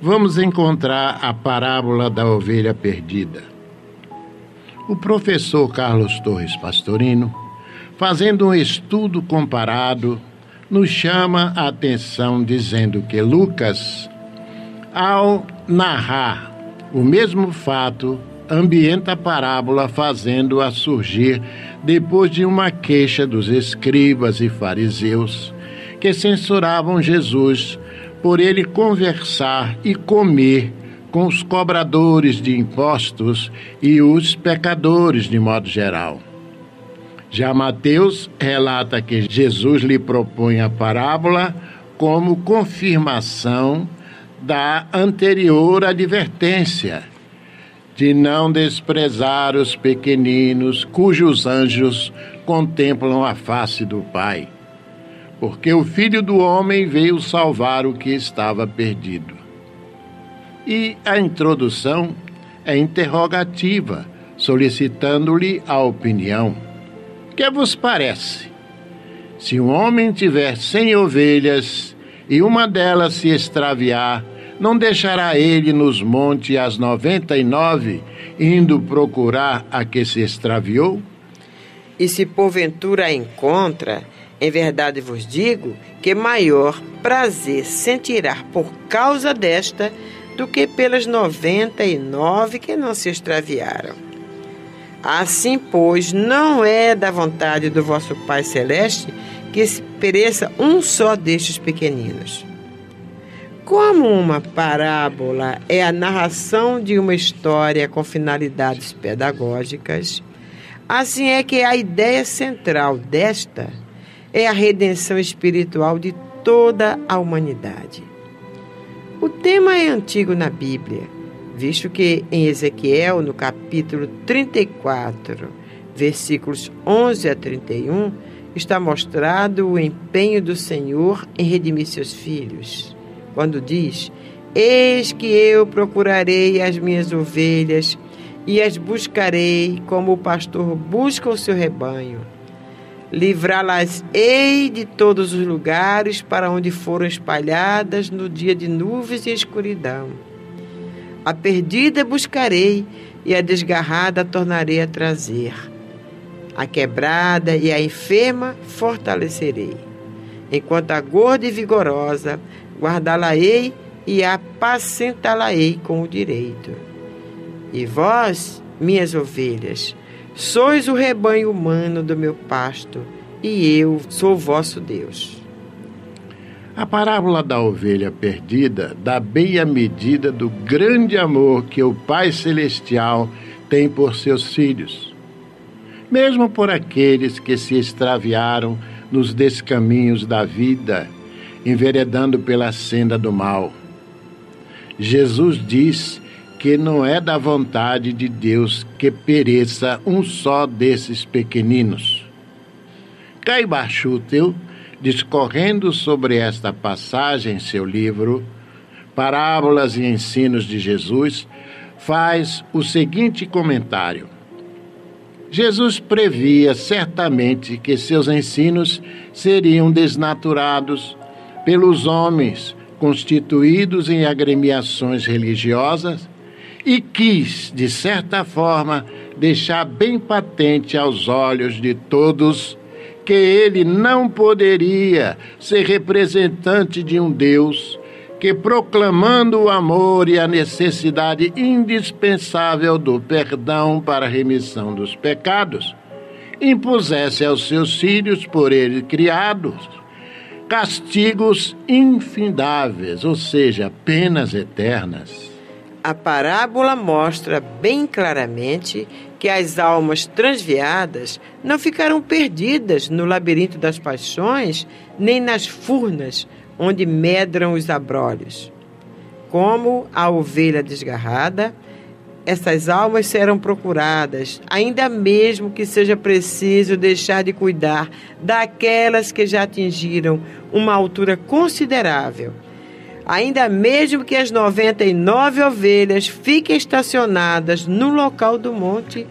vamos encontrar a parábola da ovelha perdida. O professor Carlos Torres Pastorino, fazendo um estudo comparado, nos chama a atenção dizendo que Lucas, ao narrar o mesmo fato, ambienta a parábola fazendo-a surgir depois de uma queixa dos escribas e fariseus que censuravam Jesus por ele conversar e comer com os cobradores de impostos e os pecadores de modo geral. Já Mateus relata que Jesus lhe propõe a parábola como confirmação da anterior advertência de não desprezar os pequeninos cujos anjos contemplam a face do Pai porque o Filho do Homem veio salvar o que estava perdido. E a introdução é interrogativa, solicitando-lhe a opinião. Que vos parece? Se um homem tiver cem ovelhas e uma delas se extraviar, não deixará ele nos montes as noventa e nove, indo procurar a que se extraviou? E se porventura a encontra, em verdade vos digo que maior prazer sentirá por causa desta do que pelas noventa e nove que não se extraviaram. Assim, pois, não é da vontade do vosso Pai Celeste que se pereça um só destes pequeninos. Como uma parábola é a narração de uma história com finalidades pedagógicas, assim é que a ideia central desta é a redenção espiritual de toda a humanidade. O tema é antigo na Bíblia, visto que em Ezequiel, no capítulo 34, versículos 11 a 31, está mostrado o empenho do Senhor em redimir seus filhos. Quando diz: Eis que eu procurarei as minhas ovelhas e as buscarei como o pastor busca o seu rebanho Livrá-las-ei de todos os lugares para onde foram espalhadas no dia de nuvens e escuridão. A perdida buscarei e a desgarrada tornarei a trazer. A quebrada e a enferma fortalecerei. Enquanto a gorda e vigorosa guardá-la-ei e apacentá-la-ei com o direito. E vós, minhas ovelhas, sois o rebanho humano do meu pasto, e eu sou vosso Deus. A parábola da ovelha perdida dá bem a medida do grande amor que o Pai Celestial tem por seus filhos, mesmo por aqueles que se extraviaram nos descaminhos da vida, enveredando pela senda do mal. Jesus diz que não é da vontade de Deus que pereça um só desses pequeninos. Caiba Schutel discorrendo sobre esta passagem em seu livro, Parábolas e Ensinos de Jesus, faz o seguinte comentário. Jesus previa certamente que seus ensinos seriam desnaturados pelos homens constituídos em agremiações religiosas e quis, de certa forma, deixar bem patente aos olhos de todos que ele não poderia ser representante de um Deus que, proclamando o amor e a necessidade indispensável do perdão para a remissão dos pecados, impusesse aos seus filhos, por ele criados, castigos infindáveis, ou seja, penas eternas. A parábola mostra bem claramente que as almas transviadas não ficarão perdidas no labirinto das paixões, nem nas furnas onde medram os abrolhos. Como a ovelha desgarrada, essas almas serão procuradas, ainda mesmo que seja preciso deixar de cuidar daquelas que já atingiram uma altura considerável. Ainda mesmo que as 99 ovelhas fiquem estacionadas no local do monte,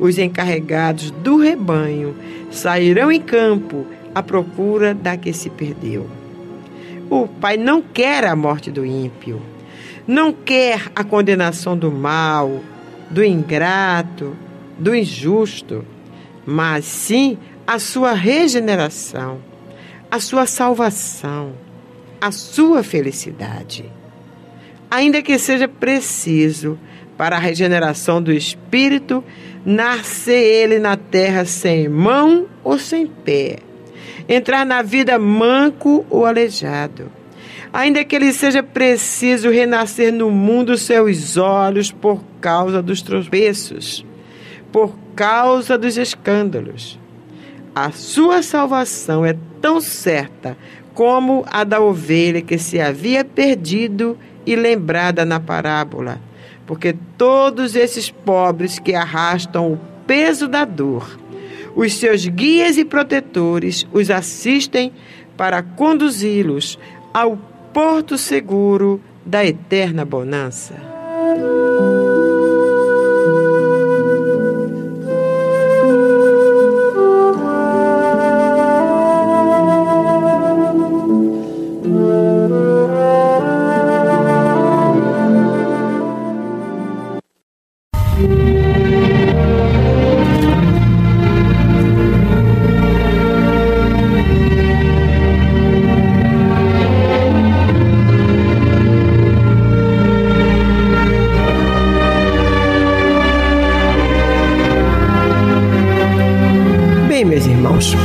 os encarregados do rebanho sairão em campo à procura da que se perdeu. O Pai não quer a morte do ímpio, não quer a condenação do mal, do ingrato, do injusto, mas sim a sua regeneração, a sua salvação, a sua felicidade. Ainda que seja preciso para a regeneração do espírito nascer ele na terra sem mão ou sem pé, entrar na vida manco ou aleijado. Ainda que ele seja preciso renascer no mundo seus olhos por causa dos tropeços, por causa dos escândalos. A sua salvação é tão certa como a da ovelha que se havia perdido e lembrada na parábola porque todos esses pobres que arrastam o peso da dor, os seus guias e protetores os assistem para conduzi-los ao porto seguro da eterna bonança.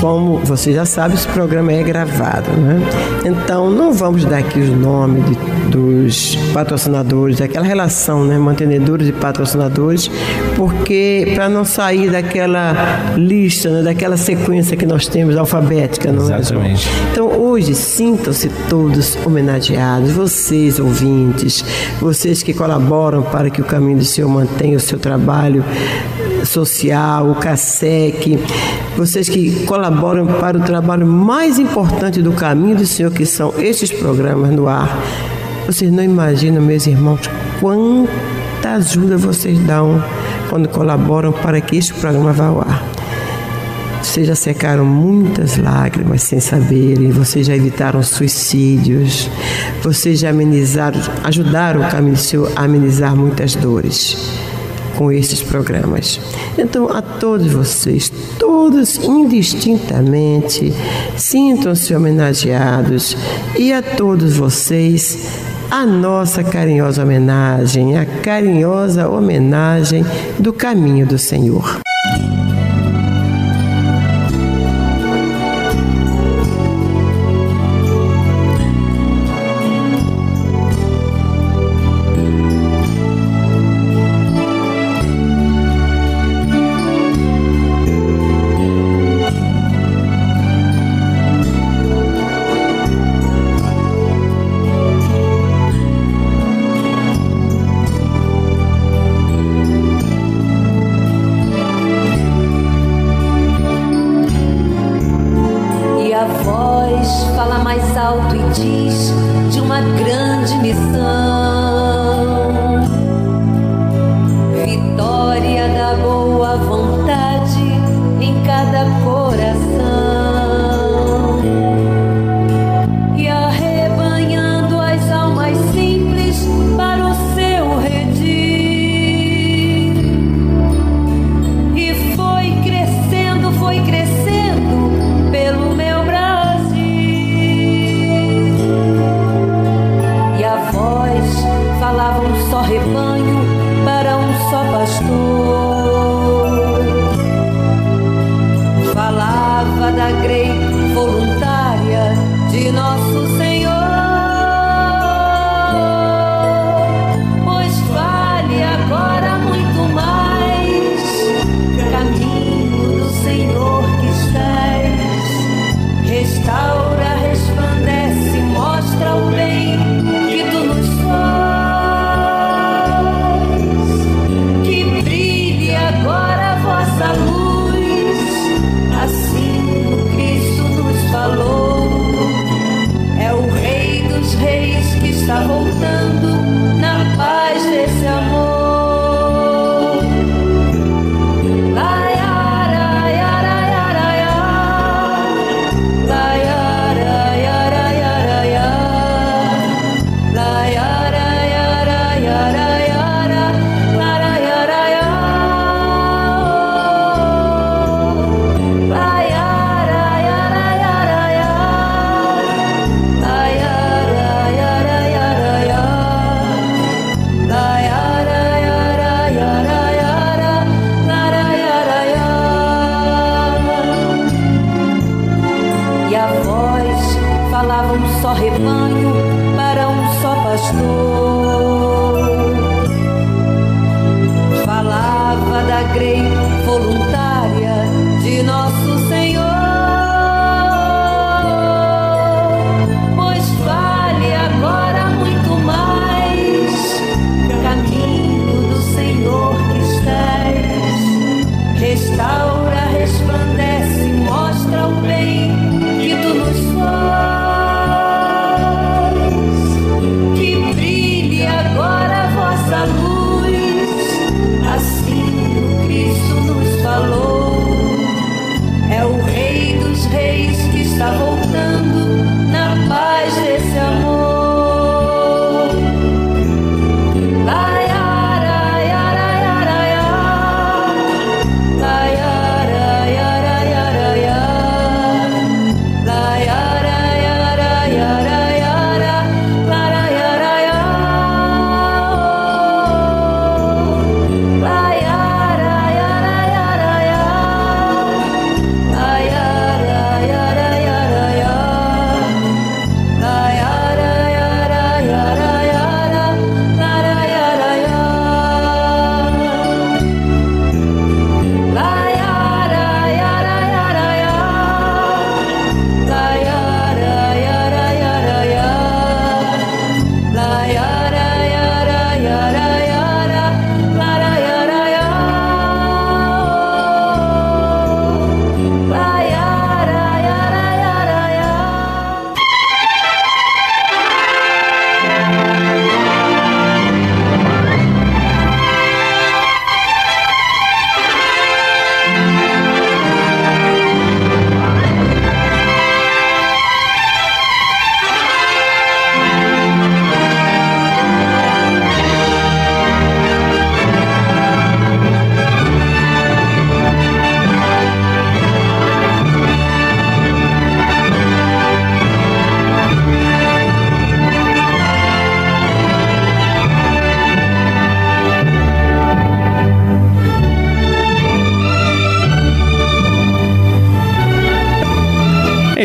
Como você já sabe, esse programa é gravado, né? Então, não vamos dar aqui os nomes de, dos patrocinadores, aquela relação, né? Mantenedores e patrocinadores, porque para não sair daquela lista, né? daquela sequência que nós temos alfabética, não é, Exatamente. é? Então, hoje, sintam-se todos homenageados, vocês ouvintes, vocês que colaboram para que o Caminho do Senhor mantenha o seu trabalho social, o CASEC, vocês que colaboram para o trabalho mais importante do caminho do Senhor, que são estes programas no ar. Vocês não imaginam, meus irmãos, quanta ajuda vocês dão quando colaboram para que este programa vá ao ar. Vocês já secaram muitas lágrimas sem saberem, vocês já evitaram suicídios, vocês já amenizaram, ajudaram o caminho do Senhor a amenizar muitas dores com esses programas. Então, a todos vocês, todos indistintamente, sintam-se homenageados e a todos vocês, a nossa carinhosa homenagem, a carinhosa homenagem do caminho do Senhor.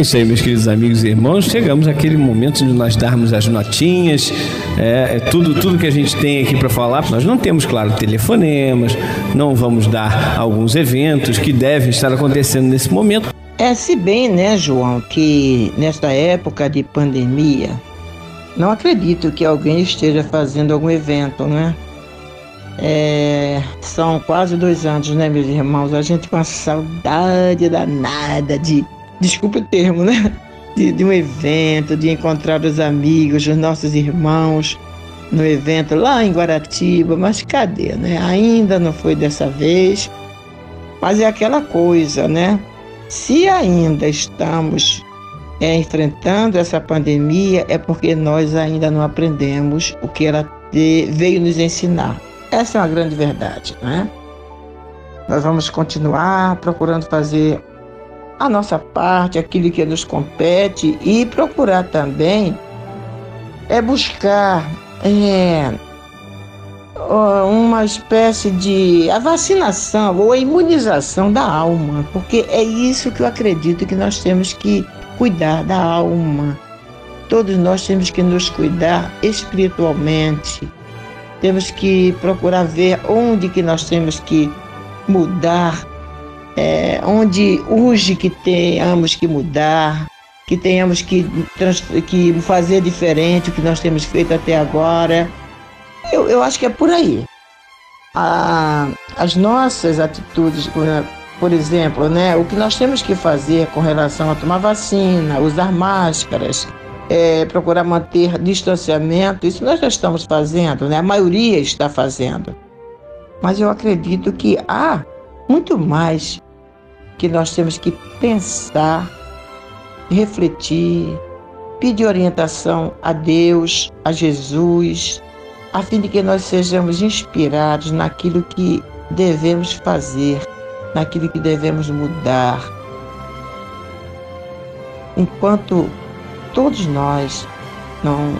Isso aí, meus queridos amigos e irmãos. Chegamos àquele momento de nós darmos as notinhas, é, é tudo, tudo que a gente tem aqui para falar. Nós não temos, claro, telefonemas, não vamos dar alguns eventos que devem estar acontecendo nesse momento. É, se bem, né, João, que nesta época de pandemia, não acredito que alguém esteja fazendo algum evento, né? É, são quase dois anos, né, meus irmãos? A gente com a saudade danada de desculpe o termo, né? De, de, um evento, de encontrar os amigos, os nossos irmãos no evento lá em Guaratiba, mas cadê, né? Ainda não foi dessa vez. Mas é aquela coisa, né? Se ainda estamos é, enfrentando essa pandemia, é porque nós ainda não aprendemos o que ela veio nos ensinar. Essa é uma grande verdade, né? Nós vamos continuar procurando fazer a nossa parte, aquilo que nos compete e procurar também é buscar é, uma espécie de a vacinação ou a imunização da alma, porque é isso que eu acredito que nós temos que cuidar da alma. Todos nós temos que nos cuidar espiritualmente. Temos que procurar ver onde que nós temos que mudar é, onde urge que tenhamos que mudar, que tenhamos que, que fazer diferente o que nós temos feito até agora. Eu, eu acho que é por aí. A, as nossas atitudes, por exemplo, né, o que nós temos que fazer com relação a tomar vacina, usar máscaras, é, procurar manter distanciamento, isso nós já estamos fazendo, né? a maioria está fazendo. Mas eu acredito que há muito mais que nós temos que pensar, refletir, pedir orientação a Deus, a Jesus, a fim de que nós sejamos inspirados naquilo que devemos fazer, naquilo que devemos mudar. Enquanto todos nós não,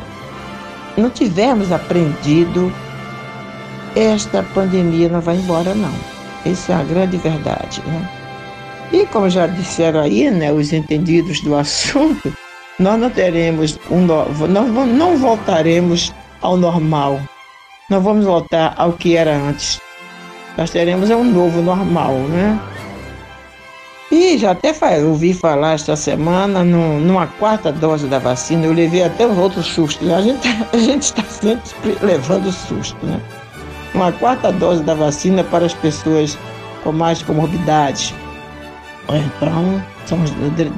não tivermos aprendido, esta pandemia não vai embora, não. Essa é a grande verdade, né? E como já disseram aí, né, os entendidos do assunto, nós não teremos um novo, não voltaremos ao normal. Não vamos voltar ao que era antes. Nós teremos um novo normal, né? E já até ouvi falar esta semana no, numa quarta dose da vacina, eu levei até os outros sustos. A gente, a gente está sempre levando susto, né? Uma quarta dose da vacina para as pessoas com mais comorbidades então, são,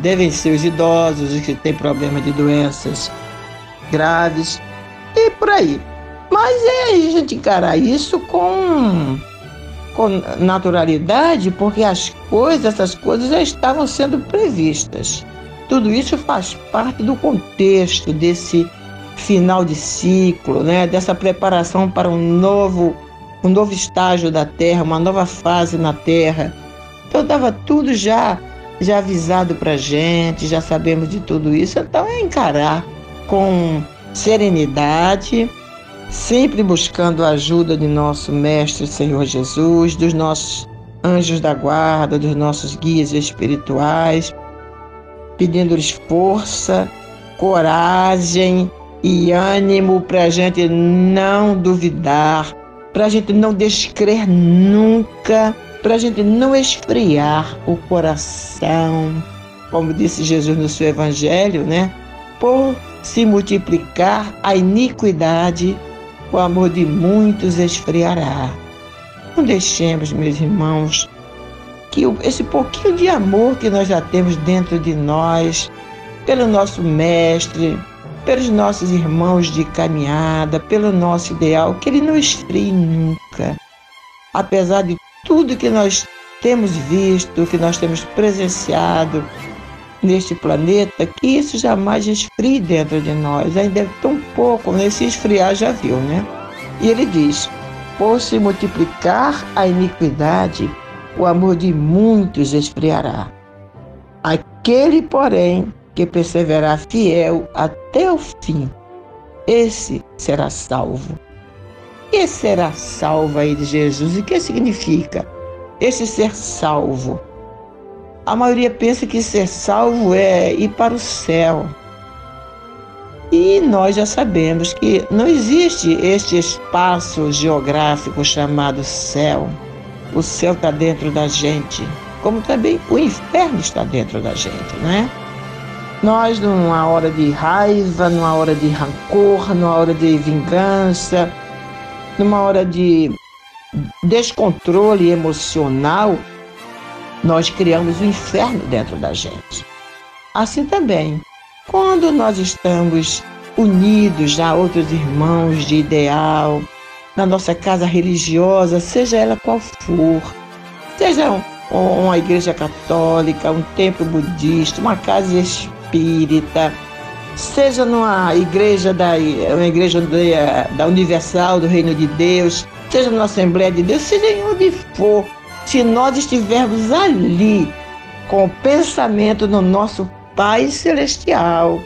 devem ser os idosos, os que têm problema de doenças graves e por aí. Mas é a gente encarar isso com, com naturalidade, porque as coisas, essas coisas já estavam sendo previstas. Tudo isso faz parte do contexto desse final de ciclo, né? dessa preparação para um novo, um novo estágio da Terra, uma nova fase na Terra então estava tudo já já avisado para gente, já sabemos de tudo isso. Então é encarar com serenidade, sempre buscando a ajuda de nosso Mestre Senhor Jesus, dos nossos anjos da guarda, dos nossos guias espirituais, pedindo-lhes força, coragem e ânimo para a gente não duvidar, para a gente não descrer nunca para a gente não esfriar o coração, como disse Jesus no seu Evangelho, né? Por se multiplicar a iniquidade, o amor de muitos esfriará. Não deixemos, meus irmãos, que esse pouquinho de amor que nós já temos dentro de nós, pelo nosso Mestre, pelos nossos irmãos de caminhada, pelo nosso ideal, que ele não esfrie nunca. Apesar de tudo que nós temos visto, que nós temos presenciado neste planeta, que isso jamais esfrie dentro de nós. Ainda é tão pouco, nesse né? esfriar já viu, né? E ele diz: por se multiplicar a iniquidade, o amor de muitos esfriará. Aquele, porém, que perseverar fiel até o fim, esse será salvo que será salvo aí de Jesus? E o que significa esse ser salvo? a maioria pensa que ser salvo é ir para o céu. E nós já sabemos que não existe este espaço geográfico chamado céu. O céu está dentro da gente, como também o inferno está dentro da gente, né? Nós, numa hora de raiva, numa hora de rancor, numa hora de vingança, numa hora de descontrole emocional, nós criamos o um inferno dentro da gente. Assim também, quando nós estamos unidos a outros irmãos de ideal, na nossa casa religiosa, seja ela qual for, seja uma igreja católica, um templo budista, uma casa espírita, seja numa igreja da, uma igreja da Universal do Reino de Deus, seja numa Assembleia de Deus, seja em onde for, se nós estivermos ali com o pensamento no nosso Pai Celestial,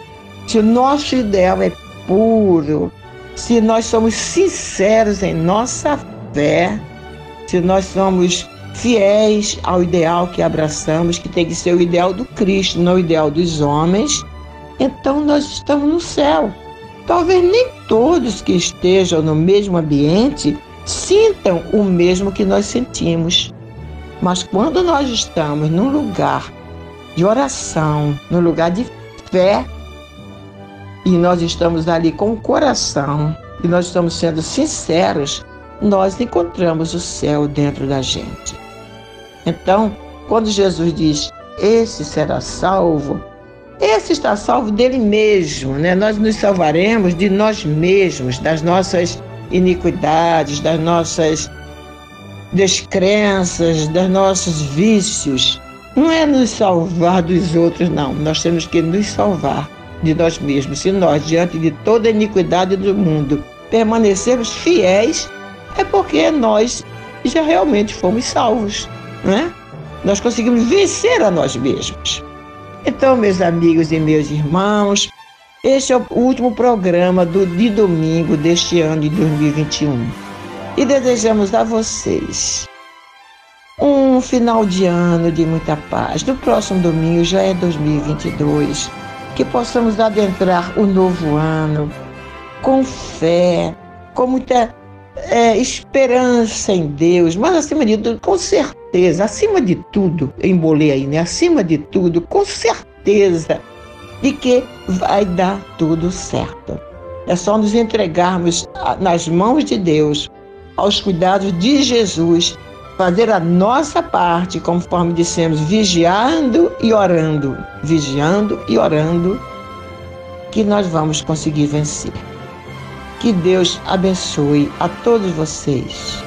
se o nosso ideal é puro, se nós somos sinceros em nossa fé, se nós somos fiéis ao ideal que abraçamos, que tem que ser o ideal do Cristo, não o ideal dos homens, então nós estamos no céu. Talvez nem todos que estejam no mesmo ambiente sintam o mesmo que nós sentimos. Mas quando nós estamos num lugar de oração, num lugar de fé, e nós estamos ali com o coração, e nós estamos sendo sinceros, nós encontramos o céu dentro da gente. Então, quando Jesus diz: Esse será salvo, esse está salvo dele mesmo, né? Nós nos salvaremos de nós mesmos, das nossas iniquidades, das nossas descrenças, dos nossos vícios. Não é nos salvar dos outros, não. Nós temos que nos salvar de nós mesmos. Se nós, diante de toda a iniquidade do mundo, permanecermos fiéis, é porque nós já realmente fomos salvos, né? Nós conseguimos vencer a nós mesmos. Então, meus amigos e meus irmãos, este é o último programa do, de domingo deste ano de 2021. E desejamos a vocês um final de ano de muita paz. No próximo domingo já é 2022. Que possamos adentrar o novo ano com fé, com muita é, esperança em Deus, mas acima de tudo, com certeza, acima de tudo, eu embolei aí, né? Acima de tudo, com certeza de que vai dar tudo certo. É só nos entregarmos nas mãos de Deus, aos cuidados de Jesus, fazer a nossa parte, conforme dissemos, vigiando e orando, vigiando e orando, que nós vamos conseguir vencer. Que Deus abençoe a todos vocês.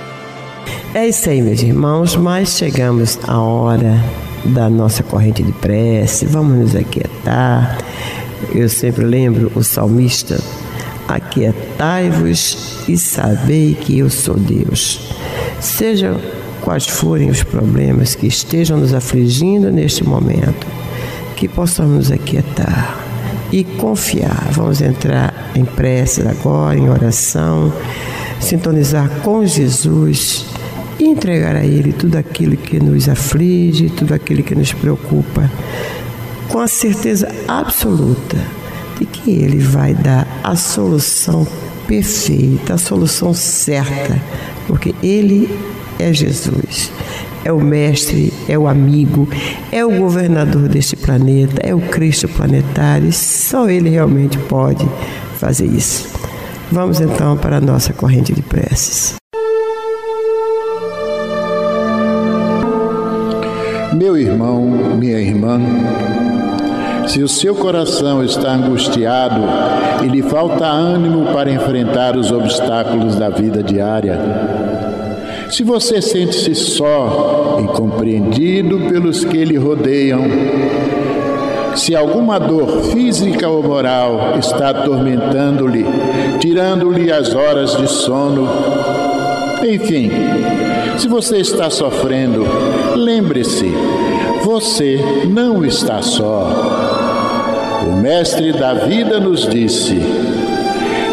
É isso aí, meus irmãos, mas chegamos à hora da nossa corrente de prece, vamos nos aquietar. Eu sempre lembro o salmista: Aquietai-vos e sabei que eu sou Deus. Sejam quais forem os problemas que estejam nos afligindo neste momento, que possamos nos aquietar e confiar. Vamos entrar em prece agora, em oração, sintonizar com Jesus e entregar a Ele tudo aquilo que nos aflige, tudo aquilo que nos preocupa, com a certeza absoluta de que Ele vai dar a solução perfeita, a solução certa, porque Ele é Jesus, é o Mestre, é o amigo, é o governador deste planeta, é o Cristo planetário, só Ele realmente pode fazer isso. Vamos então para a nossa corrente de preces. Meu irmão, minha irmã, se o seu coração está angustiado e lhe falta ânimo para enfrentar os obstáculos da vida diária, se você sente-se só, incompreendido pelos que lhe rodeiam, se alguma dor física ou moral está atormentando-lhe, tirando-lhe as horas de sono, enfim, se você está sofrendo, lembre-se, você não está só. O Mestre da vida nos disse: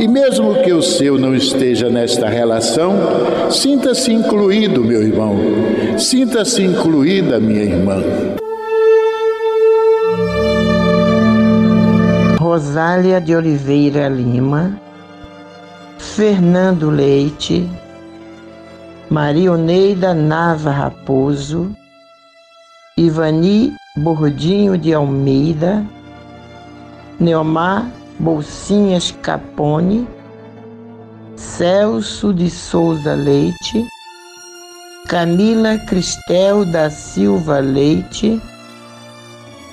e, mesmo que o seu não esteja nesta relação, sinta-se incluído, meu irmão, sinta-se incluída, minha irmã. Rosália de Oliveira Lima, Fernando Leite, Marioneida Nava Raposo, Ivani Bordinho de Almeida, Neomar Bolsinhas Capone, Celso de Souza Leite, Camila Cristel da Silva Leite,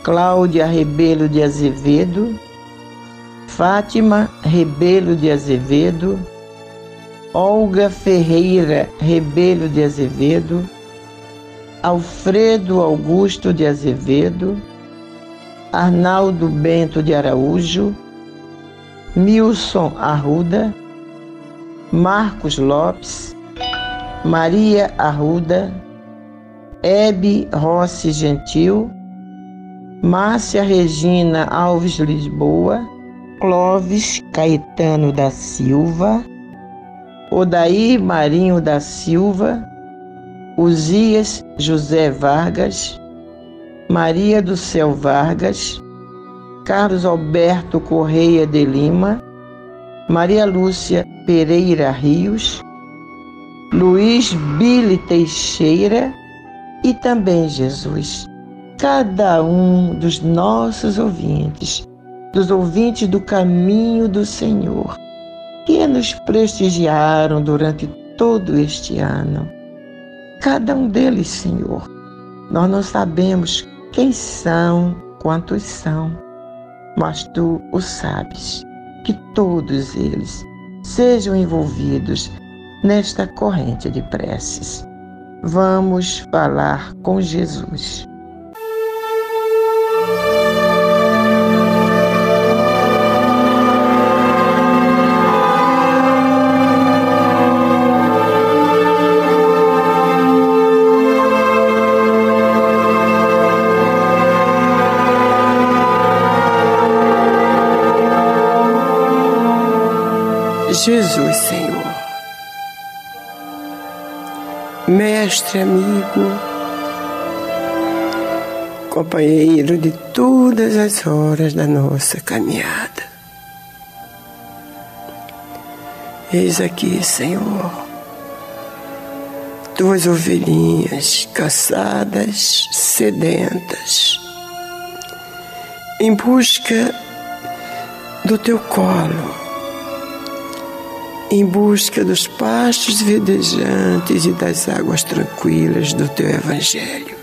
Cláudia Rebelo de Azevedo, Fátima Rebelo de Azevedo, Olga Ferreira Rebelo de Azevedo, Alfredo Augusto de Azevedo, Arnaldo Bento de Araújo, Milson Arruda, Marcos Lopes, Maria Arruda, Hebe Rossi Gentil, Márcia Regina Alves Lisboa, Clóvis Caetano da Silva, Odaí Marinho da Silva, Uzias José Vargas, Maria do Céu Vargas, Carlos Alberto Correia de Lima, Maria Lúcia Pereira Rios, Luiz Billy Teixeira e também Jesus. Cada um dos nossos ouvintes, dos ouvintes do caminho do Senhor, que nos prestigiaram durante todo este ano cada um deles, Senhor. Nós não sabemos quem são, quantos são, mas tu o sabes. Que todos eles sejam envolvidos nesta corrente de preces. Vamos falar com Jesus. Jesus, Senhor. Mestre, amigo, companheiro de todas as horas da nossa caminhada. Eis aqui, Senhor, tuas ovelhinhas cansadas, sedentas, em busca do teu colo em busca dos pastos verdejantes e das águas tranquilas do teu Evangelho.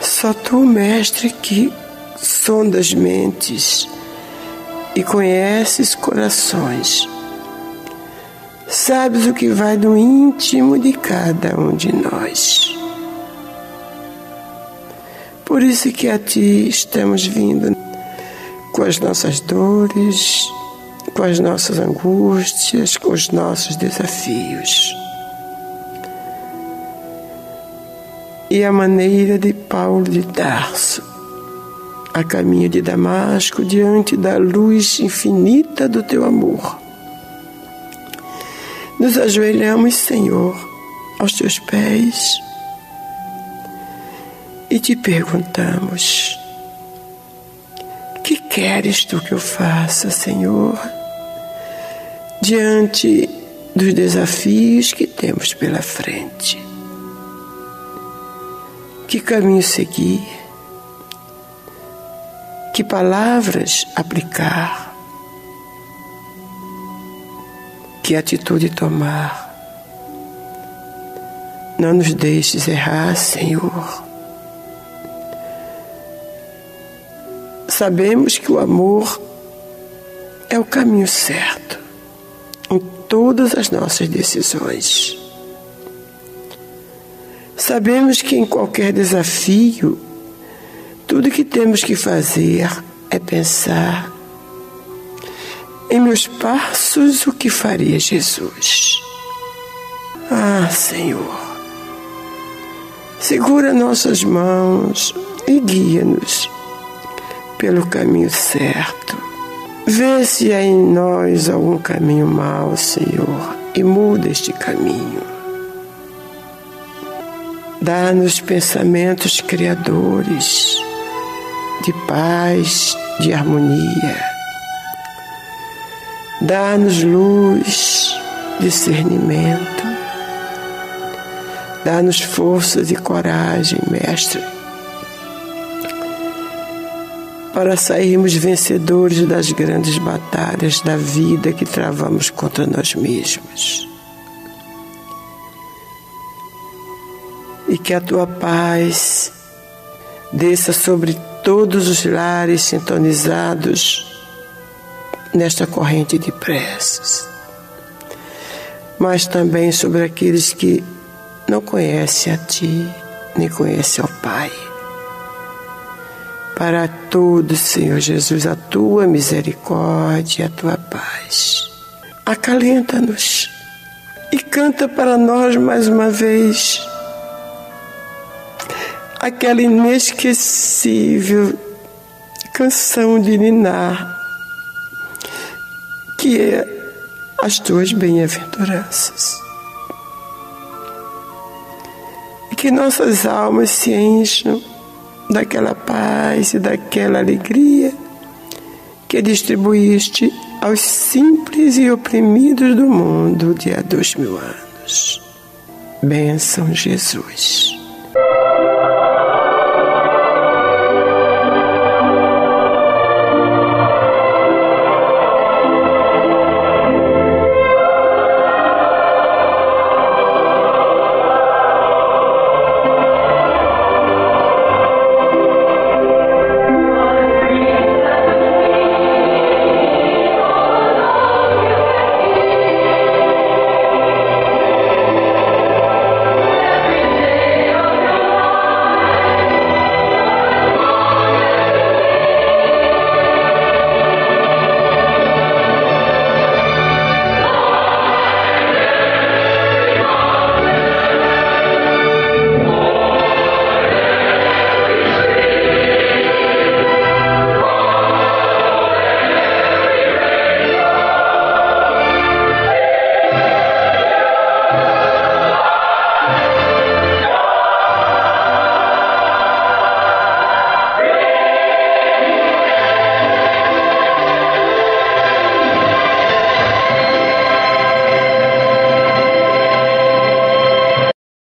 Só tu, Mestre, que sondas mentes e conheces corações, sabes o que vai do íntimo de cada um de nós. Por isso que a ti estamos vindo com as nossas dores, com as nossas angústias, com os nossos desafios. E a maneira de Paulo de Tarso, a caminho de Damasco, diante da luz infinita do teu amor. Nos ajoelhamos, Senhor, aos teus pés e te perguntamos: Que queres tu que eu faça, Senhor, diante dos desafios que temos pela frente? Que caminho seguir? Que palavras aplicar? Que atitude tomar? Não nos deixes errar, Senhor. Sabemos que o amor é o caminho certo todas as nossas decisões. Sabemos que em qualquer desafio, tudo que temos que fazer é pensar em meus passos o que faria Jesus. Ah, Senhor, segura nossas mãos e guia-nos pelo caminho certo. Vê se há em nós algum caminho mau, Senhor, e muda este caminho. Dá-nos pensamentos criadores, de paz, de harmonia. Dá-nos luz, discernimento. Dá-nos forças e coragem, Mestre para sairmos vencedores das grandes batalhas da vida que travamos contra nós mesmos. E que a tua paz desça sobre todos os lares sintonizados nesta corrente de preces, mas também sobre aqueles que não conhecem a Ti, nem conhecem ao Pai para todos, Senhor Jesus, a tua misericórdia, a tua paz. Acalenta-nos e canta para nós mais uma vez aquela inesquecível canção de Ninar, que é as tuas bem-aventuranças. E que nossas almas se encham daquela paz e daquela alegria que distribuíste aos simples e oprimidos do mundo de há dois mil anos. Bênção, Jesus.